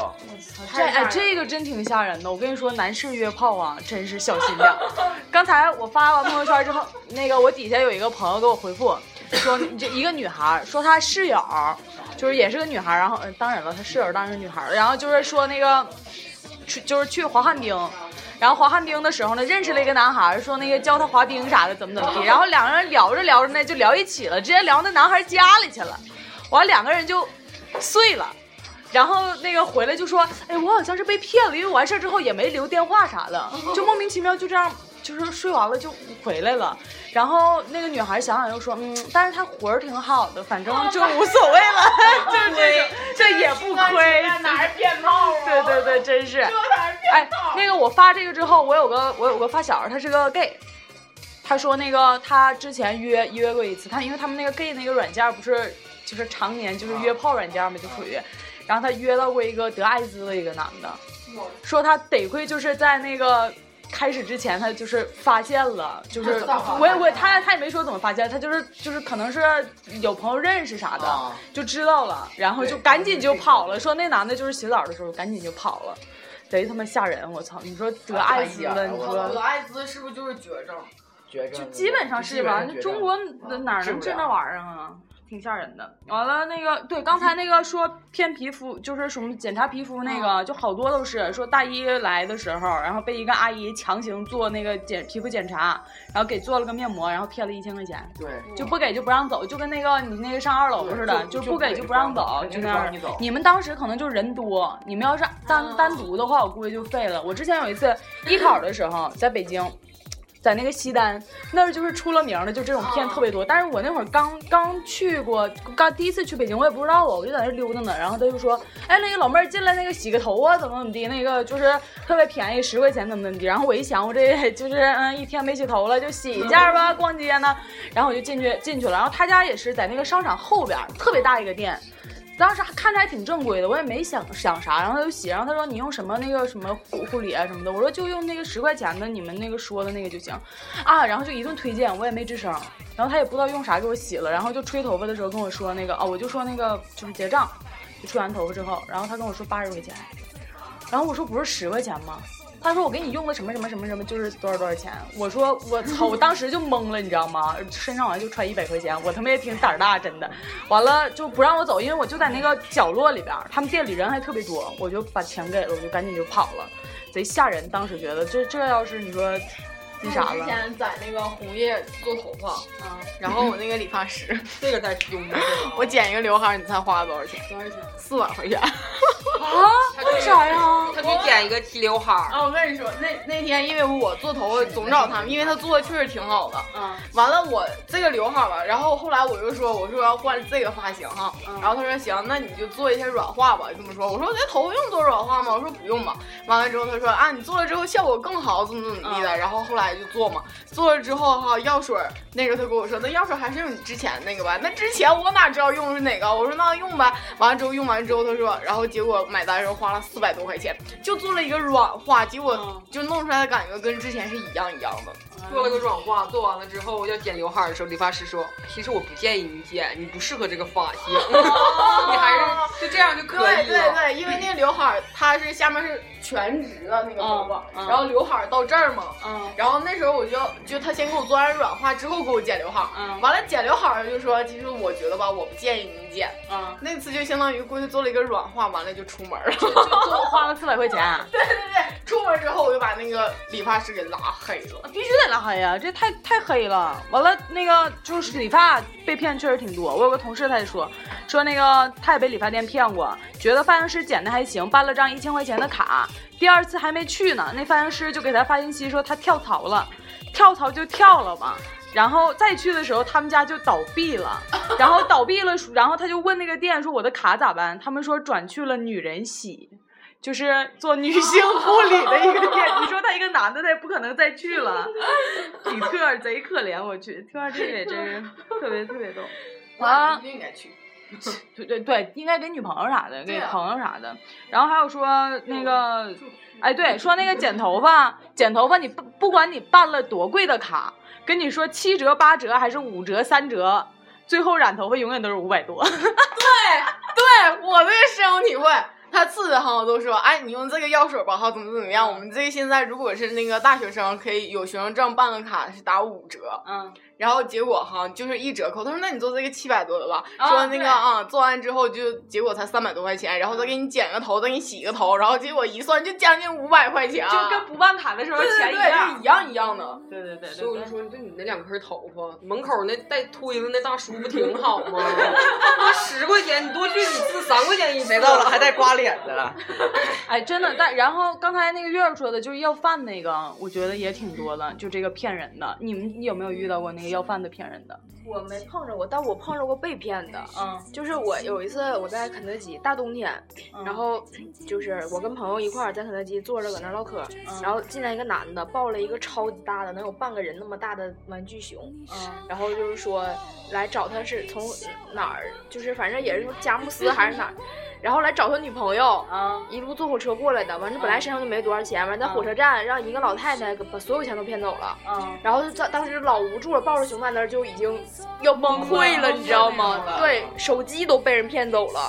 B: 这哎，这个真挺吓人的。我跟你说，男士约炮啊，真是小心点。刚才我发完朋友圈之后，那个我底下有一个朋友给我回复说，这一个女孩说她室友就是也是个女孩，然后、呃、当然了，她室友当然是女孩，然后就是说那个去就是去滑旱冰。然后滑旱冰的时候呢，认识了一个男孩，说那个教他滑冰啥的，怎么怎么地。然后两个人聊着聊着呢，就聊一起了，直接聊那男孩家里去了。完，两个人就碎了。然后那个回来就说，哎，我好像是被骗了，因为完事之后也没留电话啥的，就莫名其妙就这样，就是睡完了就回来了。然后那个女孩想想又说，嗯，但是她活儿挺好的，反正就无所谓了，就是这种，这也不亏。
C: 哪是骗炮啊？
B: 对对对，真是。哎
C: 炮？，
B: 那个我发这个之后，我有个我有个发小，他是个 gay，他说那个他之前约约过一次，他因为他们那个 gay 那个软件不是就是常年就是约炮软件嘛，就属于，然后他约到过一个得艾滋的一个男的，说他得亏就是在那个。开始之前，他就是发现了，就是我也我他他也没说怎么发现，他就是就是可能是有朋友认识啥的，
D: 啊
B: 就知道了，然后就赶紧就跑了。说那男的就是洗澡的时候赶紧就跑了，贼他妈吓人！我操，你说得艾滋了，你说
C: 得艾滋是不是就是绝症？
D: 绝症
B: 就基本上是吧？那中国哪能治那玩意儿啊？挺吓人的。完了，那个对刚才那个说骗皮肤，就是什么检查皮肤那个，就好多都是说大一来的时候，然后被一个阿姨强行做那个检皮肤检查，然后给做了个面膜，然后骗了一千块钱，
D: 对，
B: 就不给就不让走，就跟那个你那个上二楼似的，
D: 就
B: 就不给就不让走，就那样
D: 你走。
B: 你们当时可能就是人多，你们要是单单独的话，我估计就废了。我之前有一次艺考的时候，在北京。在那个西单那儿就是出了名的，就这种片特别多。但是我那会儿刚刚去过，刚第一次去北京，我也不知道啊，我就在那溜达呢。然后他就说：“哎，那个老妹儿进来那个洗个头啊，怎么怎么地，那个就是特别便宜，十块钱怎么怎么地。”然后我一想，我这就是嗯一天没洗头了，就洗一下吧，逛街呢。然后我就进去进去了。然后他家也是在那个商场后边，特别大一个店。当时看着还挺正规的，我也没想想啥，然后他就洗，然后他说你用什么那个什么护护理啊什么的，我说就用那个十块钱的你们那个说的那个就行，啊，然后就一顿推荐，我也没吱声，然后他也不知道用啥给我洗了，然后就吹头发的时候跟我说那个啊，我就说那个就是结账，就吹完头发之后，然后他跟我说八十块钱，然后我说不是十块钱吗？他说我给你用了什么什么什么什么就是多少多少钱，我说我操，我当时就懵了，你知道吗？身上好像就揣一百块钱，我他妈也挺胆儿大，真的。完了就不让我走，因为我就在那个角落里边，他们店里人还特别多，我就把钱给了，我就赶紧就跑了，贼吓人。当时觉得这这要是你说那啥
C: 之，前在那个红叶做头发，
B: 啊，
C: 然后我那个理发师，
E: 这个太凶了。
C: 我剪一个刘海儿，你猜花了多少钱？
B: 多少钱
C: 四百块钱。
B: 啊？为啥呀？
E: 他去剪一个齐刘海儿，
C: 啊，我跟你说，那那天因为我做头发总找他们，因为他做的确实挺好的。
B: 嗯
C: 完了，我这个刘海儿吧，然后后来我就说，我说我要换这个发型哈，
B: 嗯
C: 然后他说行，那你就做一些软化吧，就这么说。我说这头发用做软化吗？我说不用吧。完了之后他说啊，你做了之后效果更好，怎么怎么地的。然后后来就做嘛，做了之后哈，药水儿那个他跟我说，那药水还是用你之前那个吧。那之前我哪知道用的是哪个？我说那用呗。完了之后用完之后他说，然后结果买单的时候花了四百多块钱，就做了一个软化，结果
B: 嗯
C: 就弄出来的感觉跟之前是一样一样的。
E: 做了个软化，做完了之后要剪刘海儿的时候，理发师说：“其实我不建议你剪，你不适合这个发型，你还是就这样就可以了。
C: 对对，因为那个刘海儿它是下面是全直的那个头发，然后刘海儿到这儿嘛。
B: 嗯
C: 然后那时候我就就他先给我做完软化之后给我剪刘海儿，
B: 嗯
C: 完了剪刘海儿就说，其实我觉得吧，我不建议你剪。
B: 嗯，
C: 那次就相当于过去做了一个软化，完了就出门了。
B: 就就花了四百块钱。
C: 出门之后我就把那个理发师给拉黑了。
B: 必须得拉黑呀、这太太黑了。完了，那个就是理发被骗确实挺多。我有个同事他也说，说那个他也被理发店骗过，觉得发型师剪的还行，办了张一千块钱的卡，第二次还没去呢，那发型师就给他发信息说他跳槽了，跳槽就跳了吧。然后再去的时候，他们家就倒闭了，然后倒闭了，然后他就问那个店说我的卡咋办？他们说转去了女人洗。就是做女性护理的一个店，你说他一个男的，他也不可能再去了。李特贼可怜，我去，听完这个也真是特别特别逗。完了
C: 一，定应该去。
B: 对对对，应该给女朋友啥的，给朋友啥的。然后还有说那个，哎，对，说那个剪头发，剪头发你不不管你办了多贵的卡，跟你说七折、八折还是五折、三折，最后染头发永远都是五百多。
C: 对对我这个深有体会。他次次哈都说，哎，你用这个药水吧，哈，怎么怎么样？我们这个现在如果是那个大学生，可以有学生证办个卡是打五折，
B: 嗯，
C: 然后结果哈就是一折扣。他说，那你做这个七百多的吧？
B: 啊
C: 说那个啊，做完之后就结果才三百多块钱，然后再给你剪个头，再给你洗个头，然后结果一算就将近五百块钱，
B: 就跟不办卡的时候
C: 对对
B: 钱
C: 对，
B: 样
C: 是一。样一样的。
B: 对对对
E: 所以说，就你那两根头发，门口那带推子那大叔不挺好吗？那十块钱你多去几次，三块钱一次。
D: 谁到了还带刮脸的了？
B: 哎，真的，但然后刚才那个月儿说的，就是要饭那个，我觉得也挺多的，就这个骗人的。你们有没有遇到过那个要饭的骗人的？
G: 我没碰着过，但我碰着过被骗的。
B: 嗯
G: 就是我有一次我在肯德基大冬天，然后就是我跟朋友一块儿在肯德基坐着搁那儿唠嗑，然后进来一个男的抱了一个超级大的，能有半个人那么大的玩具熊，
B: 嗯
G: 然后就是说来找他是从哪儿，就是反正也是从佳木斯还是哪儿，然后来找他女朋友。
B: 嗯
G: 一路坐火车过来的，完了本来身上就没多少钱，完了在火车站让一个老太太把所有钱都骗走了，
B: 嗯
G: 然后就当当时老无助了，抱着熊在那儿就已经要崩溃了，你知道吗？对，手机都被人骗走了。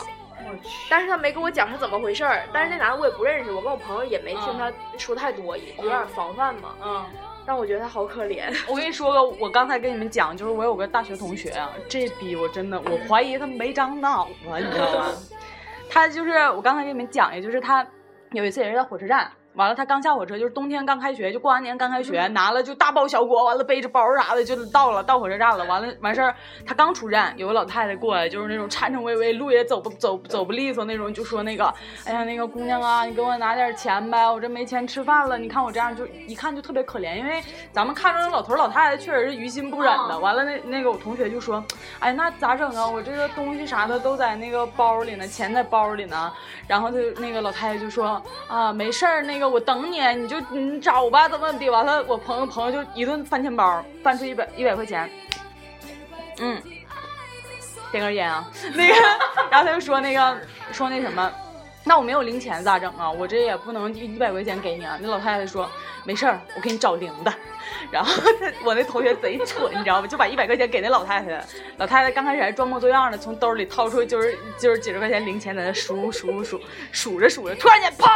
G: 但是他没跟我讲是怎么回事儿，但是那男的我也不认识，我跟我朋友也没听他说太多，也有点防范嘛。
B: 嗯。
G: 但我觉得他好可怜，
B: 我跟你说个，我刚才跟你们讲，就是我有个大学同学啊，这逼我真的，我怀疑他没长脑子，你知道吗？他就是我刚才跟你们讲，也就是他有一次也是在火车站。完了，他刚下火车，就是冬天刚开学，就过完年刚开学，拿了就大包小裹，完了背着包啥的就到了，到火车站了。完了完事儿，他刚出站，有个老太太过来，就是那种颤颤巍巍，路也走不走走不利索那种，就说那个，哎呀，那个姑娘啊，你给我拿点钱呗，我这没钱吃饭了。你看我这样，就一看就特别可怜，因为咱们看着那老头老太太确实是于心不忍的。完了那那个我同学就说，哎，那咋整啊？我这个东西啥的都在那个包里呢，钱在包里呢。然后他就那个老太太就说啊，没事儿，那个我等你，你就你找吧，怎么怎么地。完了，我朋友朋友就一顿翻钱包，翻出一百一百块钱，嗯，点根烟啊，那个，然后他就说那个说那什么。那我没有零钱咋整啊？我这也不能一一百块钱给你啊。那老太太说没事儿，我给你找零的。然后我那同学贼蠢，你知道吧？就把一百块钱给那老太太了。老太太刚开始还装模作样的从兜里掏出就是就是几十块钱零钱，在那数数数数着数着，突然间啪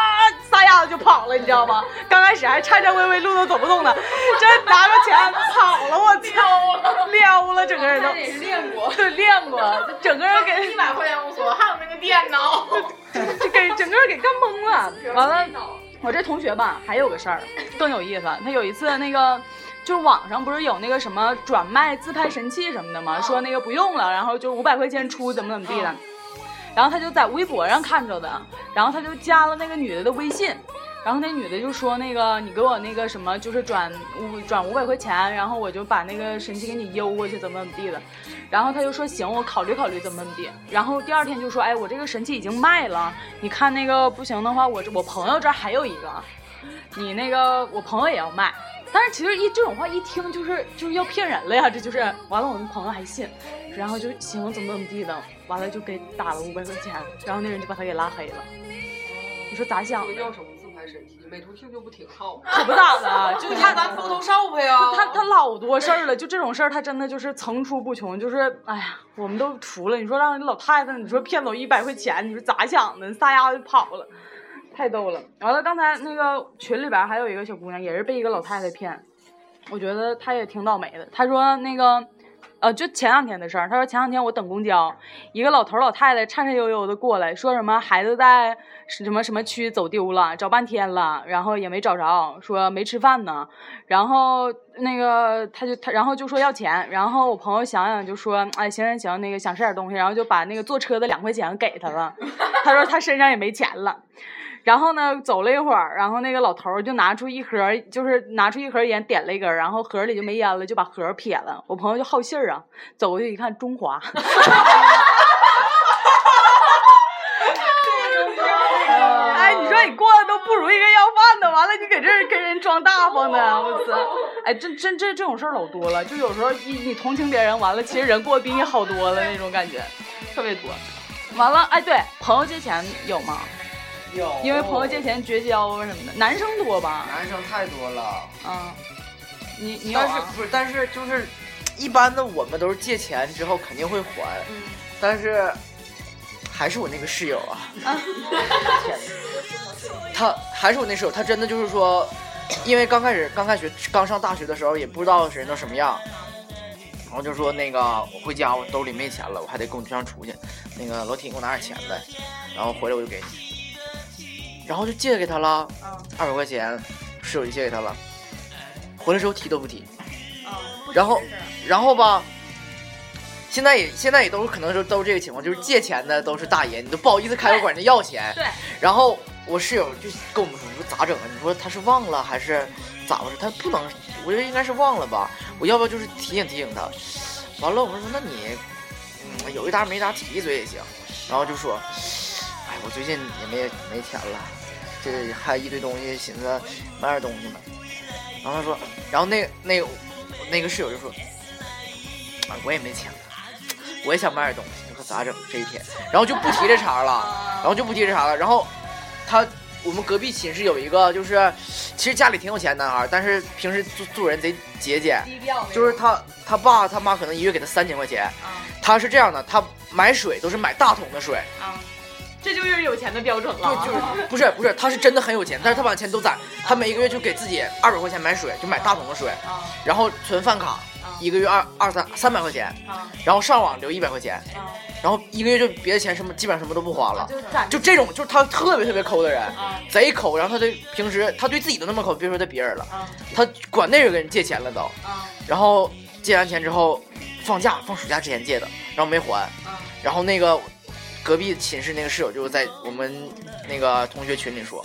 B: 撒丫子就跑了，你知道吗？刚开始还颤颤巍巍，路都走不动呢，这拿着钱跑了，我操，整个人都
C: 练过，
B: 对练过，整个人给
C: 一百块钱无所谓，还有那个电脑，
B: 就 给整个人给干懵了。完了，我这同学吧，还有个事儿更有意思。他有一次那个，就是网上不是有那个什么转卖自拍神器什么的吗？说那个不用了，然后就五百块钱出，怎么怎么地的。然后他就在微博上看着的，然后他就加了那个女的的微信。然后那女的就说：“那个，你给我那个什么，就是转五转五百块钱，然后我就把那个神器给你邮过去，怎么怎么地的。”然后他就说：“行，我考虑考虑，怎么怎么地。”然后第二天就说：“哎，我这个神器已经卖了，你看那个不行的话，我这我朋友这还有一个，你那个我朋友也要卖。”但是其实一这种话一听就是就是要骗人了呀，这就是完了，我那朋友还信，然后就行怎么怎么地的，完了就给打了五百块钱，然后那人就把他给拉黑了。你说咋想？
E: 要什么美图秀秀不挺好吗？
B: 可不咋的，就
E: 看咱 Photoshop 呀。
B: 他他老多事儿了，就这种事儿，他真的就是层出不穷，就是哎呀，我们都服了。你说让老太太，你说骗走一百块钱，你说咋想的？撒丫子就跑了，太逗了。完了，刚才那个群里边还有一个小姑娘，也是被一个老太太骗，我觉得她也挺倒霉的。她说那个。呃，就前两天的事儿。他说前两天我等公交，一个老头老太太颤颤悠悠的过来，说什么孩子在什么什么区走丢了，找半天了，然后也没找着，说没吃饭呢。然后那个他就他然后就说要钱，然后我朋友想想就说，哎，行行行，那个想吃点东西，然后就把那个坐车的两块钱给他了。他说他身上也没钱了。然后呢，走了一会儿，然后那个老头儿就拿出一盒，就是拿出一盒烟，点了一根，然后盒里就没烟了，就把盒撇了。我朋友就好信儿啊，走过去一看，中华。哎，你说你过得都不如一个要饭的，完了你搁这儿跟人装大方呢，我操！哎，这真这这种事儿老多了，就有时候你你同情别人，完了其实人过得比你好多了那种感觉，特别多。完了，哎，对，朋友借钱有吗？
D: 有。
B: 因为朋友借钱绝交啊什么的，男生多吧？
D: 男生太多了，
B: 嗯，你你有啊？
D: 但是不是？但是就是一般的，我们都是借钱之后肯定会还，
B: 嗯。
D: 但是还是我那个室友啊，天哪，他还是我那室友，他真的就是说，因为刚开始刚开学刚上大学的时候也不知道人都什么样，然后就说那个我回家我兜里没钱了，我还得跟我对象出去，那个老铁你给我拿点钱来，然后回来我就给你，然后就借给他了，二百块钱，室友就借给他了，回来之后提都不提，然后然后吧。现在也现在也都是可能是都是这个情况，就是借钱的都是大爷，你都不好意思开口管人家要钱。
B: 对。
D: 然后我室友就跟我们说，你说咋整啊？你说他是忘了还是咋回事？他不能，我觉得应该是忘了吧。我要不要就是提醒提醒他？完了，我们说那你，嗯，有一搭没一搭提一嘴也行。然后就说，哎，我最近也没没钱了，这还一堆东西，寻思买点东西呢。然后他说，然后那那个那个室友就说，啊，我也没钱了。我也想买点东西，你说咋整这一天？然后就不提这茬了，然后就不提这茬了。然后他我们隔壁寝室有一个，就是其实家里挺有钱的男孩，但是平时做做人贼节俭，就是他他爸他妈可能一月给他三千块钱，他是这样的，他买水都是买大桶的水，
B: 啊，这就是有钱的标准了对。
D: 就是不是不是，他是真的很有钱，但是他把钱都攒，他每一个月就给自己二百块钱买水，就买大桶的水，
B: 啊
D: 然后存饭卡，一个月二二三三百块钱，
B: 啊
D: 然后上网留一百块钱，
B: 啊！
D: 然后一个月就别的钱什么基本上什么都不花了。
B: 就
D: 这种，就是他特别特别抠的人，
B: 啊
D: 贼抠。然后他对平时他对自己都那么抠，别说对别人了，
B: 啊
D: 他管那个人借钱了都。
B: 啊
D: 然后借完钱之后，放假放暑假之前借的，然后没还。
B: 啊
D: 然后那个隔壁寝室那个室友就在我们那个同学群里说：“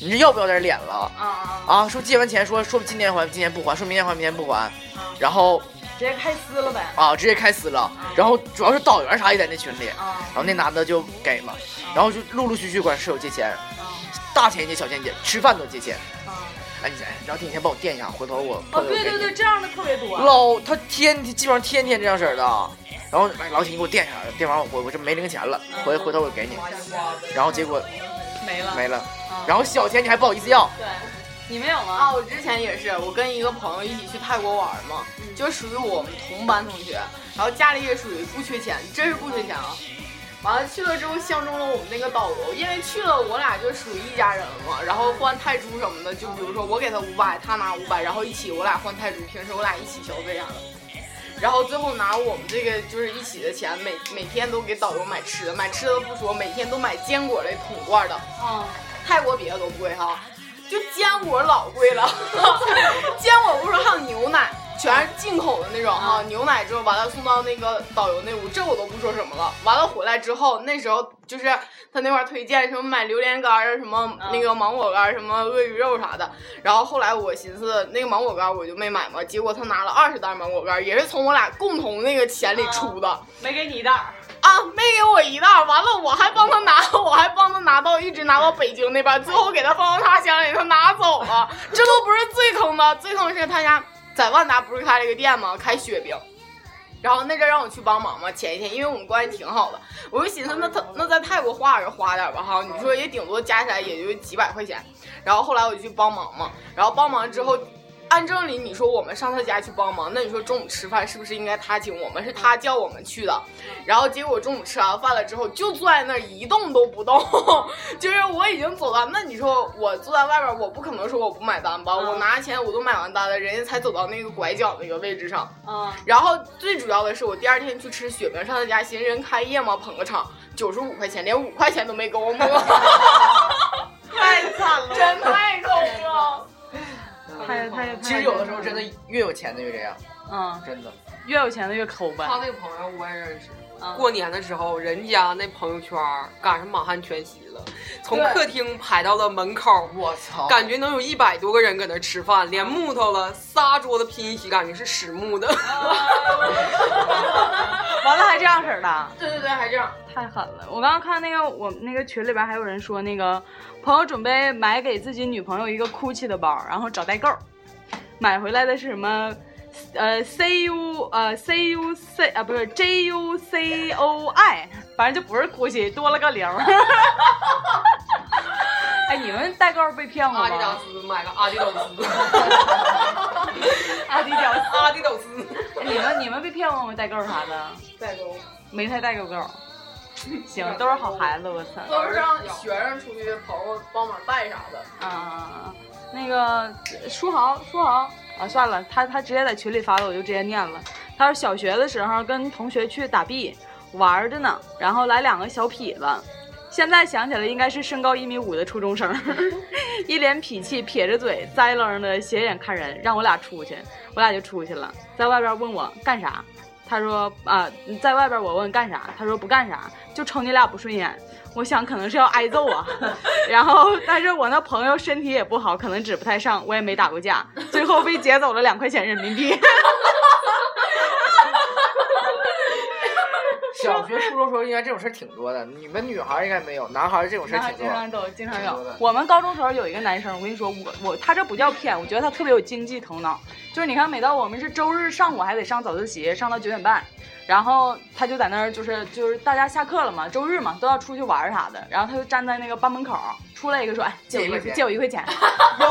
D: 你这要不要点脸了
B: 啊啊！
D: 啊？说借完钱说说今天还今天不还，说明天还明天不还。”然后
B: 直接开撕了呗。
D: 啊，直接开撕了。然后主要是导员啥也在那群里，
B: 啊
D: 然后那男的就给了，然后就陆陆续续管室友借钱，大钱借小钱借，吃饭都借钱。
B: 啊！
D: 哎，你哎，老铁，你先帮我垫一下，回头我
B: 哦。对对对，这样的特别多。
D: 老他天天基本上天天这样式儿的，然后哎老铁你给我垫一下，垫完我我这没零钱了，回回头我给你，然后结果
B: 没了。
D: 没了，然后小钱你还不好意思要，
B: 对，你没有吗？
C: 啊，我之前也是，我跟一个朋友一起去泰国玩嘛，就属于我们同班同学，然后家里也属于不缺钱，真是不缺钱啊。完了去了之后相中了我们那个导游，因为去了我俩就属于一家人了嘛，然后换泰铢什么的，就比如说我给他五百，他拿五百，然后一起我俩换泰铢，平时我俩一起消费啥的。然后最后拿我们这个就是一起的钱，每每天都给导游买吃的，买吃的不说，每天都买坚果类桶罐的，
B: 啊，
C: 泰国别的都贵哈，就坚果老贵了，坚果不说还有牛奶，全是进口的那种哈，牛奶之后完了送到那个导游那屋，这我都不说什么了。完了回来之后，那时候就是他那块儿推荐什么买榴莲干儿，什么那个芒果干儿，什么鳄鱼肉啥的。然后后来我寻思那个芒果干儿我就没买嘛，结果他拿了二十袋芒果干儿，也是从我俩共同那个钱里出的。
B: 没给你一袋儿。
C: 啊，没给我一袋儿，完了我还帮他拿，我还帮他拿到，一直拿到北京那边，最后给他放到他箱里，他拿走了。这都不是最坑的，最坑是他家在万达不是开了一个店吗？开雪饼。然后那阵让我去帮忙嘛，前一天因为我们关系挺好的，我就寻思那他那在泰国花也是花点吧哈，你说也顶多加起来也就几百块钱。然后后来我就去帮忙嘛，然后帮忙之后按正理你说我们上他家去帮忙，那你说中午吃饭是不是应该他请我们？是他叫我们去的，然后结果中午吃完饭了之后就坐在那儿一动都不动，就是我已经走到，那你说我坐在外边，我不可能说我不买单吧？我拿钱我都买完单了，人家才走到那个拐角那个位置上。
B: 嗯，
C: 然后最主要的是，我第二天去吃雪饼，上他家新人开业嘛，捧个场，九十五块钱，连五块钱都没给我摸，
B: 太惨了，
C: 真太抠了。
B: 太太
D: 其实有的时候真的越有钱的越这样，
B: 嗯，
D: 真的。
B: 越有钱的越抠呗。
E: 他那个朋友我也认识。
B: 嗯
E: 过年的时候，人家那朋友圈赶上满汉全席了，从客厅排到了门口，
D: 我操！
E: 感觉能有一百多个人搁那吃饭，连木头了，仨桌子拼一起，感觉是实木的。
B: 完了还这样式儿的，
C: 对对对，还这样。
B: 太狠了！我刚刚看那个我们那个群里边还有人说，那个朋友准备买给自己女朋友一个 GUCCI 的包，然后找代购，买回来的是什么？呃，C U 呃 C U C 啊不是 J U C O I，反正就不是 GUCCI，多了个零儿。哎，你们代购被骗过吗
E: 阿迪达？斯买个阿迪斗 斯，
B: 阿迪达斯，
E: 阿迪斗斯，
B: 你们你们被骗过吗？代购啥的？
C: 代购
B: 没太代购购。行，都是好孩子，我操。
C: 都是让学生出去朋友帮忙带啥的。
B: 啊，那个书豪，书豪啊，算了，他他直接在群里发的，我就直接念了。他说小学的时候跟同学去打币玩着呢，然后来两个小痞子，现在想起来应该是身高一米五的初中生，一脸痞气，撇着嘴，栽楞的斜眼看人，让我俩出去，我俩就出去了，在外边问我干啥。他说啊，在外边我问干啥，他说不干啥，就瞅你俩不顺眼。我想可能是要挨揍啊，然后但是我那朋友身体也不好，可能指不太上，我也没打过架，最后被劫走了两块钱人民币。
D: 小学、初中时候应该这种事儿挺多的，你们女孩应该没有，男孩儿这种事儿挺多。
B: 经常都经常有。我们高中时候有一个男生，我跟你说，我我他这不叫骗，我觉得他特别有经济头脑。就是你看，每到我们是周日上午还得上早自习，上到九点半，然后他就在那儿，就是就是大家下课了嘛，周日嘛都要出去玩啥的，然后他就站在那个班门口，出来一个说，哎，借我一
D: 块钱
B: 借我一块钱，
D: 有，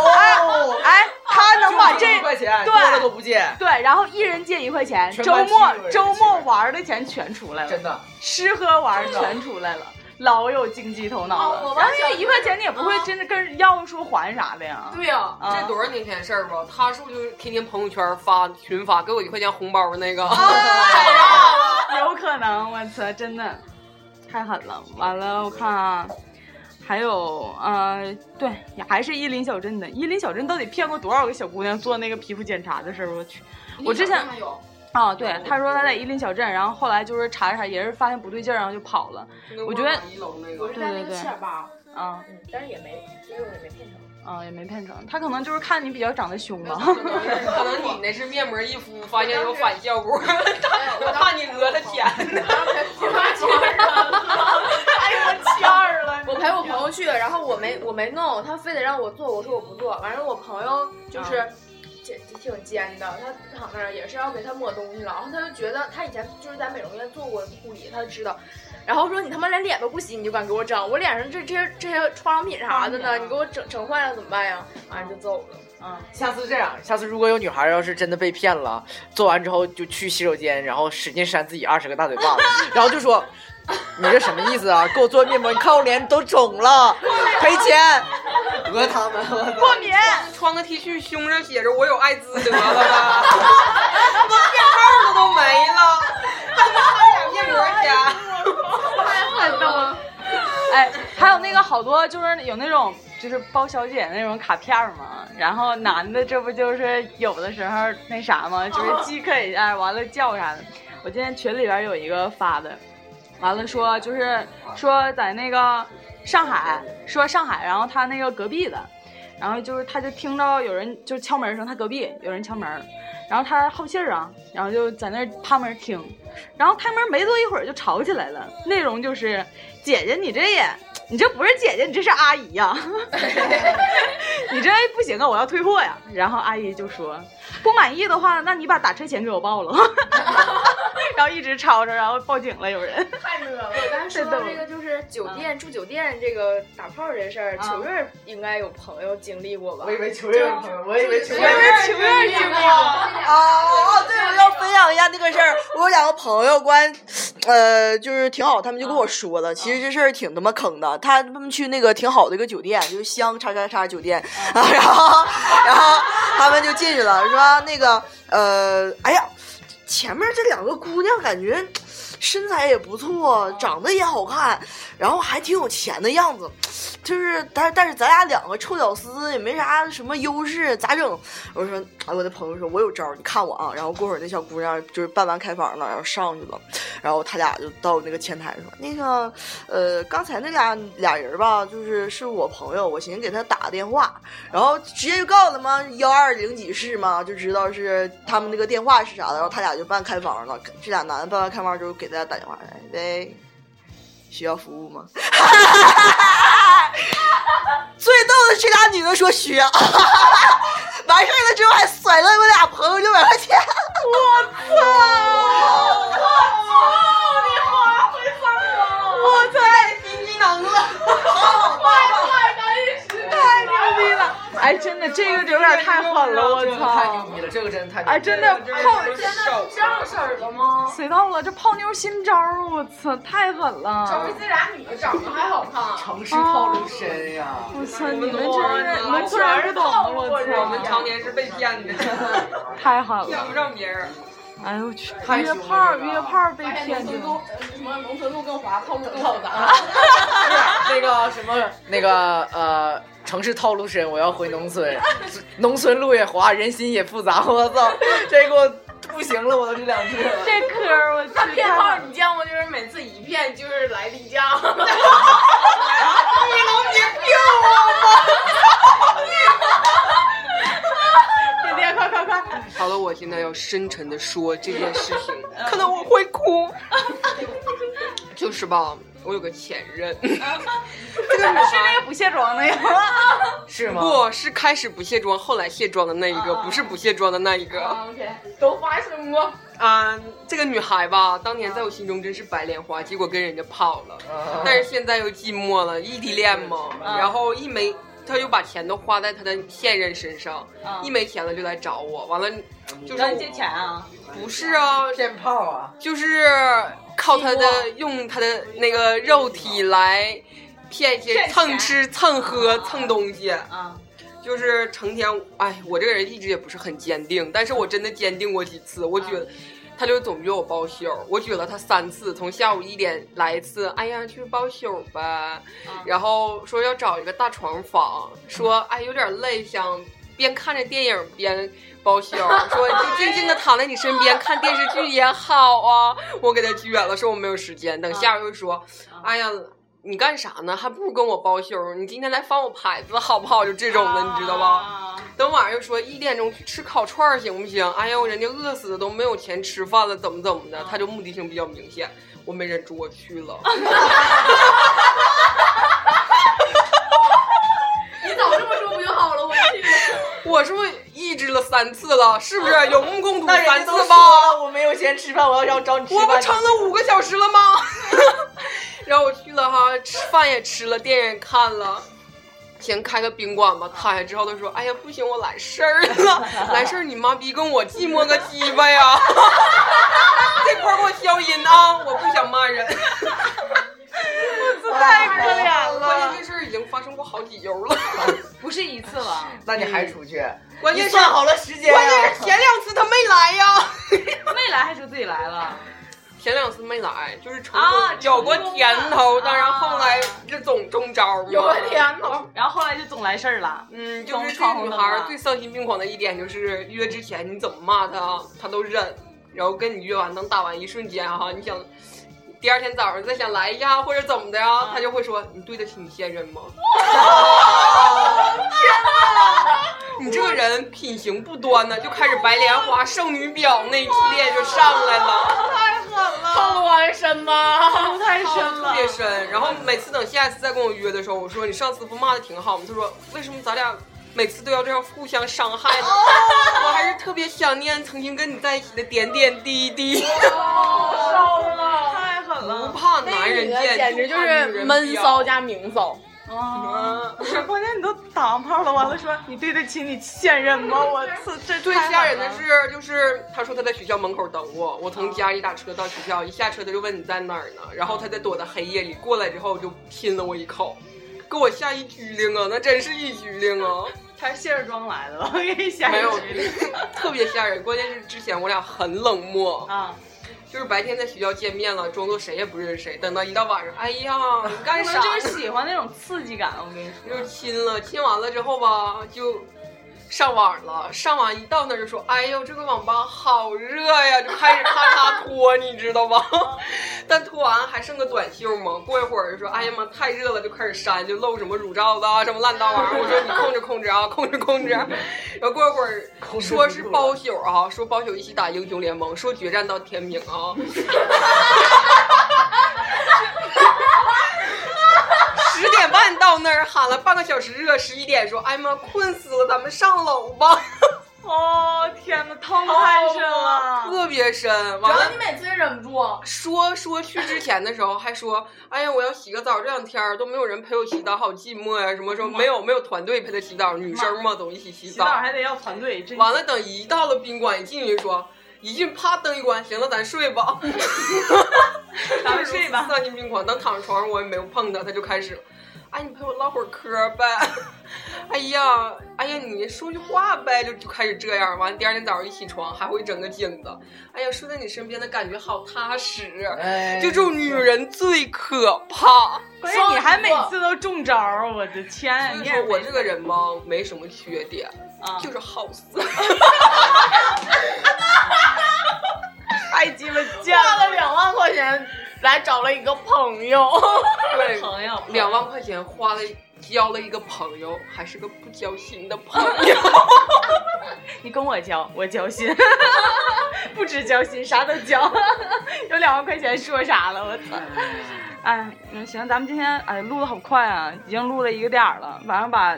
B: 哎，他能把这
D: 一块钱，
B: 对
D: 多了都不借，
B: 对，然后一人借一块钱，周末周末玩的钱全出来了，
D: 真的。
B: 吃喝玩全出来了，老有经济头脑了。
C: 哦我
B: 然后
C: 完全
B: 那一块钱你也不会真的跟人要说还啥的呀。
C: 对呀、
B: 啊
E: 这多少年前事儿吧？他是不是就是天天朋友圈发群发给我一块钱红包那个？
B: 有可能，我操，真的太狠了。完了，我看啊，还有呃，对，也还是伊林小镇的。伊林小镇到底骗过多少个小姑娘做那个皮肤检查的事儿？我去，我之前
C: 还有
B: 啊，对，他说他在伊林小镇，然后后来就是查查，也是发现不对劲儿，然后就跑了。我觉得
E: 一楼那个
G: 我是在那个
B: 对对对
G: 嗯，但是也没，最后也没骗成。
B: 啊，也没骗成，他可能就是看你比较长得凶吧。
E: 可能你那是面膜一敷，发现有反效果，我怕你讹他钱呢。
B: 哎呦，我气二 了！
G: 我陪我朋友去，然后我没我没弄，他非得让我做，我说我不做。完了，我朋友就是。挺尖的，他躺那儿也是要给他抹东西了，然后他就觉得他以前就是在美容院做过护理，他就知道，然后说你他妈连脸都不洗，你就敢给我整，我脸上这这些这些化妆品啥的呢，你给我整整坏了怎么办呀？完了就走了。
B: 嗯，
D: 下次这样，下次如果有女孩要是真的被骗了，做完之后就去洗手间，然后使劲扇自己二十个大嘴巴子，然后就说：“ 你这什么意思啊？给我做面膜，你看我脸都肿了，赔钱。”讹他们，
B: 过敏。
E: 穿个 T 恤，胸上写着“我有艾滋”得了吧？那面泡都都没了，还俩面膜钱。
B: 太狠了！哎，还有那个好多就是有那种就是包小姐那种卡片嘛，然后男的这不就是有的时候那啥嘛，就是饥渴一下，完了叫啥的。我今天群里边有一个发的，完了说就是说在那个上海，说上海，然后他那个隔壁的，然后就是他就听到有人就敲门声，他隔壁有人敲门，然后他好信儿啊，然后就在那趴门听，然后开门没多一会儿就吵起来了，内容就是姐姐你这也。你这不是姐姐，你这是阿姨呀！你这不行啊，我要退货呀。然后阿姨就说，不满意的话，那你把打车钱给我报了。然后一直吵吵，然后报警了，有人。
G: 太乐了！我刚才说到这个，就是酒店住酒店这个打炮这事儿，球月应该有朋友经历过吧？
D: 我以为球月有朋友，我以为球月
G: 球月经历过。
H: 哦，对，我要分享一下那个事儿。我有两个朋友关，呃，就是挺好，他们就跟我说了，其实这事儿挺他妈坑的。他们去那个挺好的一个酒店，就是香叉叉叉酒店，啊，然后然后他们就进去了，说那个呃，哎呀，前面这两个姑娘感觉身材也不错，长得也好看，然后还挺有钱的样子。就是，但但是咱俩两个臭屌丝也没啥什么优势，咋整？我说，哎，我的朋友说，我有招，你看我啊。然后过会儿那小姑娘就是办完开房了，然后上去了，然后他俩就到那个前台说，那个，呃，刚才那俩俩人吧，就是是我朋友，我寻思给他打个电话，然后直接就告诉他们幺二零几室嘛，就知道是他们那个电话是啥的，然后他俩就办开房了。这俩男的办完开房之后给他俩打电话，哎喂，需要服务吗？最逗的是，俩女的说需要，完事儿了之后还甩了我俩朋友六百块钱，我操！我操！你妈会算我！我操！逼逼能了，好棒棒！
B: 太牛逼了！哎，真的，这个有点太狠了，我
D: 操太
B: 操
D: 牛！逼了，这个真的太牛逼了。
B: 哎，真的泡
C: 上色儿了吗？
B: 谁到了？这泡妞新招儿，我操，太狠了！
C: 找这俩女的长得还好看。
D: 城市套路深呀！
B: 我操，你们真是，你们突然不懂了，我
E: 我们常，年是被骗的，
B: 太狠
E: 骗
B: 了！
E: 不上别人。
B: 哎呦我去，约炮约炮被骗去了。
C: 什么农村路更滑，套路更复杂。
D: 那个什么，那个呃，城市套路深，我要回农村，农村路也滑，人心也复杂。我操，这给我不行了，我都这两句了。
B: 这嗑儿我去
C: 他骗炮你见过？就是每次一骗就是来例假。
B: 天天快快快！
E: 好了，我现在要深沉的说这件事情，可能我会哭。就是吧，我有个前任，这个女
B: 是那个不卸妆的呀？
D: 是吗？
E: 不是开始不卸妆，后来卸妆的那一个，不是不卸妆的那一个。
C: OK，都发生过。
E: 啊、这个女孩吧，当年在我心中真是白莲花，结果跟人家跑了，但是现在又寂寞了，异地恋嘛，然后一没。他又把钱都花在他的现任身上，一没钱了就来找我，完了就是
B: 借钱啊？
E: 不是啊，
D: 骗炮啊！
E: 就是靠他的用他的那个肉体来骗一些蹭吃蹭喝蹭东西，
B: 啊，
E: 就是成天哎，我这个人一直也不是很坚定，但是我真的坚定过几次，我觉得。他就总约我包宿，我举了他三次，从下午一点来一次，哎呀去包宿吧，然后说要找一个大床房，说哎有点累，想边看着电影边包宿，说就静静的躺在你身边看电视剧也好啊，我给他拒绝了，说我没有时间，等下午又说，哎呀。你干啥呢？还不如跟我包宿。你今天来翻我牌子好不好？就这种的，你知道吧？
B: 啊？
E: 等晚上又说一点钟去吃烤串儿行不行？哎呀，我人家饿死了都没有钱吃饭了，怎么怎么的？他就目的性比较明显，我没忍住，我去了。
C: 你早这么说不就好了？我去。
E: 我是不是抑制了三次了？是不是有目共睹三次吧？
D: 我没有钱吃饭，我要要找你吃饭
E: 我
D: 饭。
E: 不撑了五个小时了吗？然后我去了哈，吃饭也吃了，电影也看了。先开个宾馆吧，躺下之后他说：“哎呀，不行，我来事儿了，来事儿你妈逼跟我寂寞个鸡巴呀！这块儿给我消音啊，我不想骂人。
B: 太可怜
E: 关键
B: 了，
E: 这事儿已经发生过好几周了，
B: 不是一次了。
D: 那你还出去？
E: 关键
D: 算好了时间
E: 关键
D: 呀
E: 是。前两次他没来呀。
B: 没来还说自己来了，
E: 前两次没来，就是成
B: 啊
E: 功有过甜头，当然后来就总中招嘛。
C: 有过甜头。
B: 然后后来就总来事儿了。
E: 嗯，就是这女孩最丧心病狂的一点就是约之前你怎么骂她，她都忍，然后跟你约完能打完一瞬间哈，你想第二天早上再想来呀或者怎么的呀，他就会说你对得起你现任吗？你这个人品行不端呢，就开始白莲花、圣女婊那一系列就上来了。
C: 套路还深吗？
B: 太深了
E: 特
B: 了，
E: 别深。然后每次等下一次再跟我约的时候，我说你上次不骂的挺好吗？他说为什么咱俩每次都要这样互相伤害呢？我还是特别想念曾经跟你在一起的点点滴滴。
B: 太狠
E: 不
B: 了！
E: 怕男人见，
C: 简直就是闷骚加明骚。
B: 啊！不是，关键你都打炮了，完了说你对得起你现任吗？我操，这
E: 最吓人的是，就是他说他在学校门口等我，我从家里打车到学校，一下车他就问你在哪儿呢，然后他在躲在黑夜里过来之后就亲了我一口，给我吓一激灵啊，那真是一激灵啊，
B: 他是卸着妆来的吧？我给你吓一激灵
E: 特别吓人。关键是之前我俩很冷漠，
B: 啊！
E: 就是白天在学校见面了，装作谁也不认识谁，等到一到晚上，哎呀，你干啥？
B: 就是喜欢那种刺激感，我跟你说
E: 就
B: 是。
E: 亲了，亲完了之后吧，就上网了。上网一到那儿就说：“哎呦，这个网吧好热呀！”就开始咔咔脱，你知道吗？但脱完还剩个短袖嘛。过一会儿就说：“哎呀妈，太热了！”就开始扇，就露什么乳罩子啊，什么烂大玩意儿。我说：“你控制控制啊，控制控制。”然后过一会儿说是包宿啊，说包宿一起打英雄联盟，说决战到天明啊。到那儿喊了半个小时热，十一点说：“哎呀妈，困死了，咱们上楼吧。
B: 哦天哪，汤太深”了！
E: 特别深。完了
C: 你每次也忍不住，
E: 说说去之前的时候还说：“哎呀，我要洗个澡，这两天都没有人陪我洗澡，好寂寞呀。”什么什么没有没有团队陪他洗澡，女生嘛都一起洗澡
B: 洗澡
E: 澡。
B: 还得要团队，真
E: 完了，等一到了宾馆，一进去说。一进啪灯一关，行了，咱睡吧
B: 咱们睡吧
E: 丧心病狂。等躺在床上，我也没有碰他，他就开始了，哎，你陪我唠会儿嗑呗。哎呀，哎呀，你说句话呗，就就开始这样。完了，第二天早上一起床，还会整个镜子。哎呀，睡在你身边的感觉好踏实。
D: 哎
E: 就这种女人最可怕。
B: 关键你还每次都中招，我的天！
E: 所以
B: 你
E: 说我这个人吧，没什么缺点，
B: 啊，
E: 就是好色。
B: 太鸡巴贱
C: 花了两万块钱来找了一个朋友，
E: 对，
B: 朋友，
E: 两万块钱花了交了一个朋友，还是个不交心的朋友。
B: 你跟我交，我交心，不止交心，啥都交。有两万块钱说啥了？我操！哎，嗯，行，咱们今天哎录的好快啊，已经录了一个点儿了，晚上把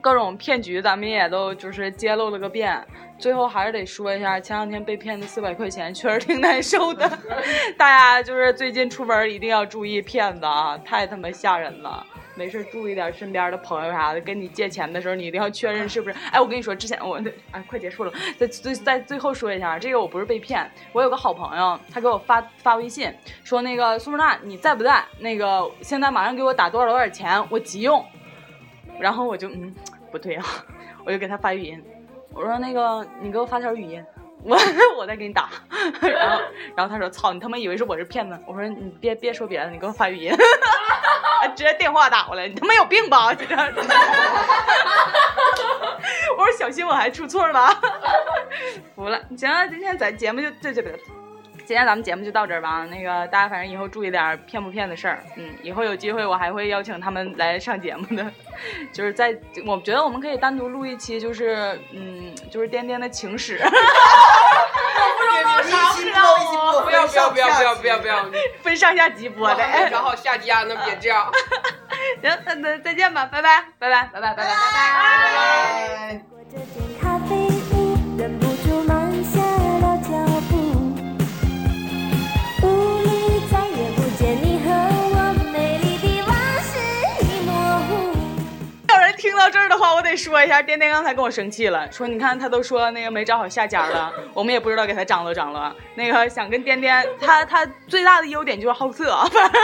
B: 各种骗局咱们也都就是揭露了个遍。最后还是得说一下，前两天被骗的四百块钱确实挺难受的，大家就是最近出门一定要注意骗子啊，太他妈吓人了。没事注意点身边的朋友啥的，跟你借钱的时候，你一定要确认是不是。哎，我跟你说，之前我那哎，快结束了，在最在最后说一下，这个我不是被骗，我有个好朋友，他给我发发微信说那个苏木娜你在不在？那个现在马上给我打多少多少钱，我急用。然后我就嗯不对啊，我就给他发语音，我说那个你给我发条语音。我 我再给你打，然后然后他说操你他妈以为是我是骗子，我说你别别说别的，你给我发语音，直接电话打过来，你他妈有病吧？就 这样，我说小心我还出错了，服了。行了，今天咱节目就这这个，今天咱们节目就到这儿吧。那个大家反正以后注意点儿骗不骗的事儿，嗯，以后有机会我还会邀请他们来上节目的，就是在我觉得我们可以单独录一期，就是嗯，就是颠颠的情史。
D: 一心播一心播，
E: 不要不要不要不要不要不要！
B: 分上下集播的。
E: 然后下集啊，那，别这样。
B: 行，那那再见吧，拜拜，拜拜，拜拜，拜拜，拜话，我得说一下，颠颠刚才跟我生气了，说你看他都说那个没找好下家了，我们也不知道给他张罗张罗。那个想跟颠颠，他他最大的优点就是好色，反正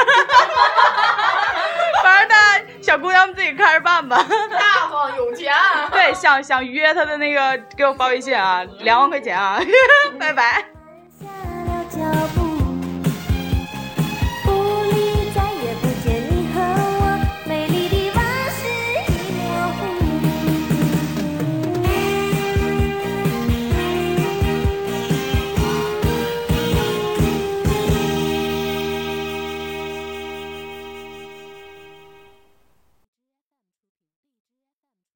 B: 反正他小姑娘们自己看着办吧。
C: 大方有钱。
B: 对，想想约他的那个，给我发微信啊，两万块钱啊，拜拜。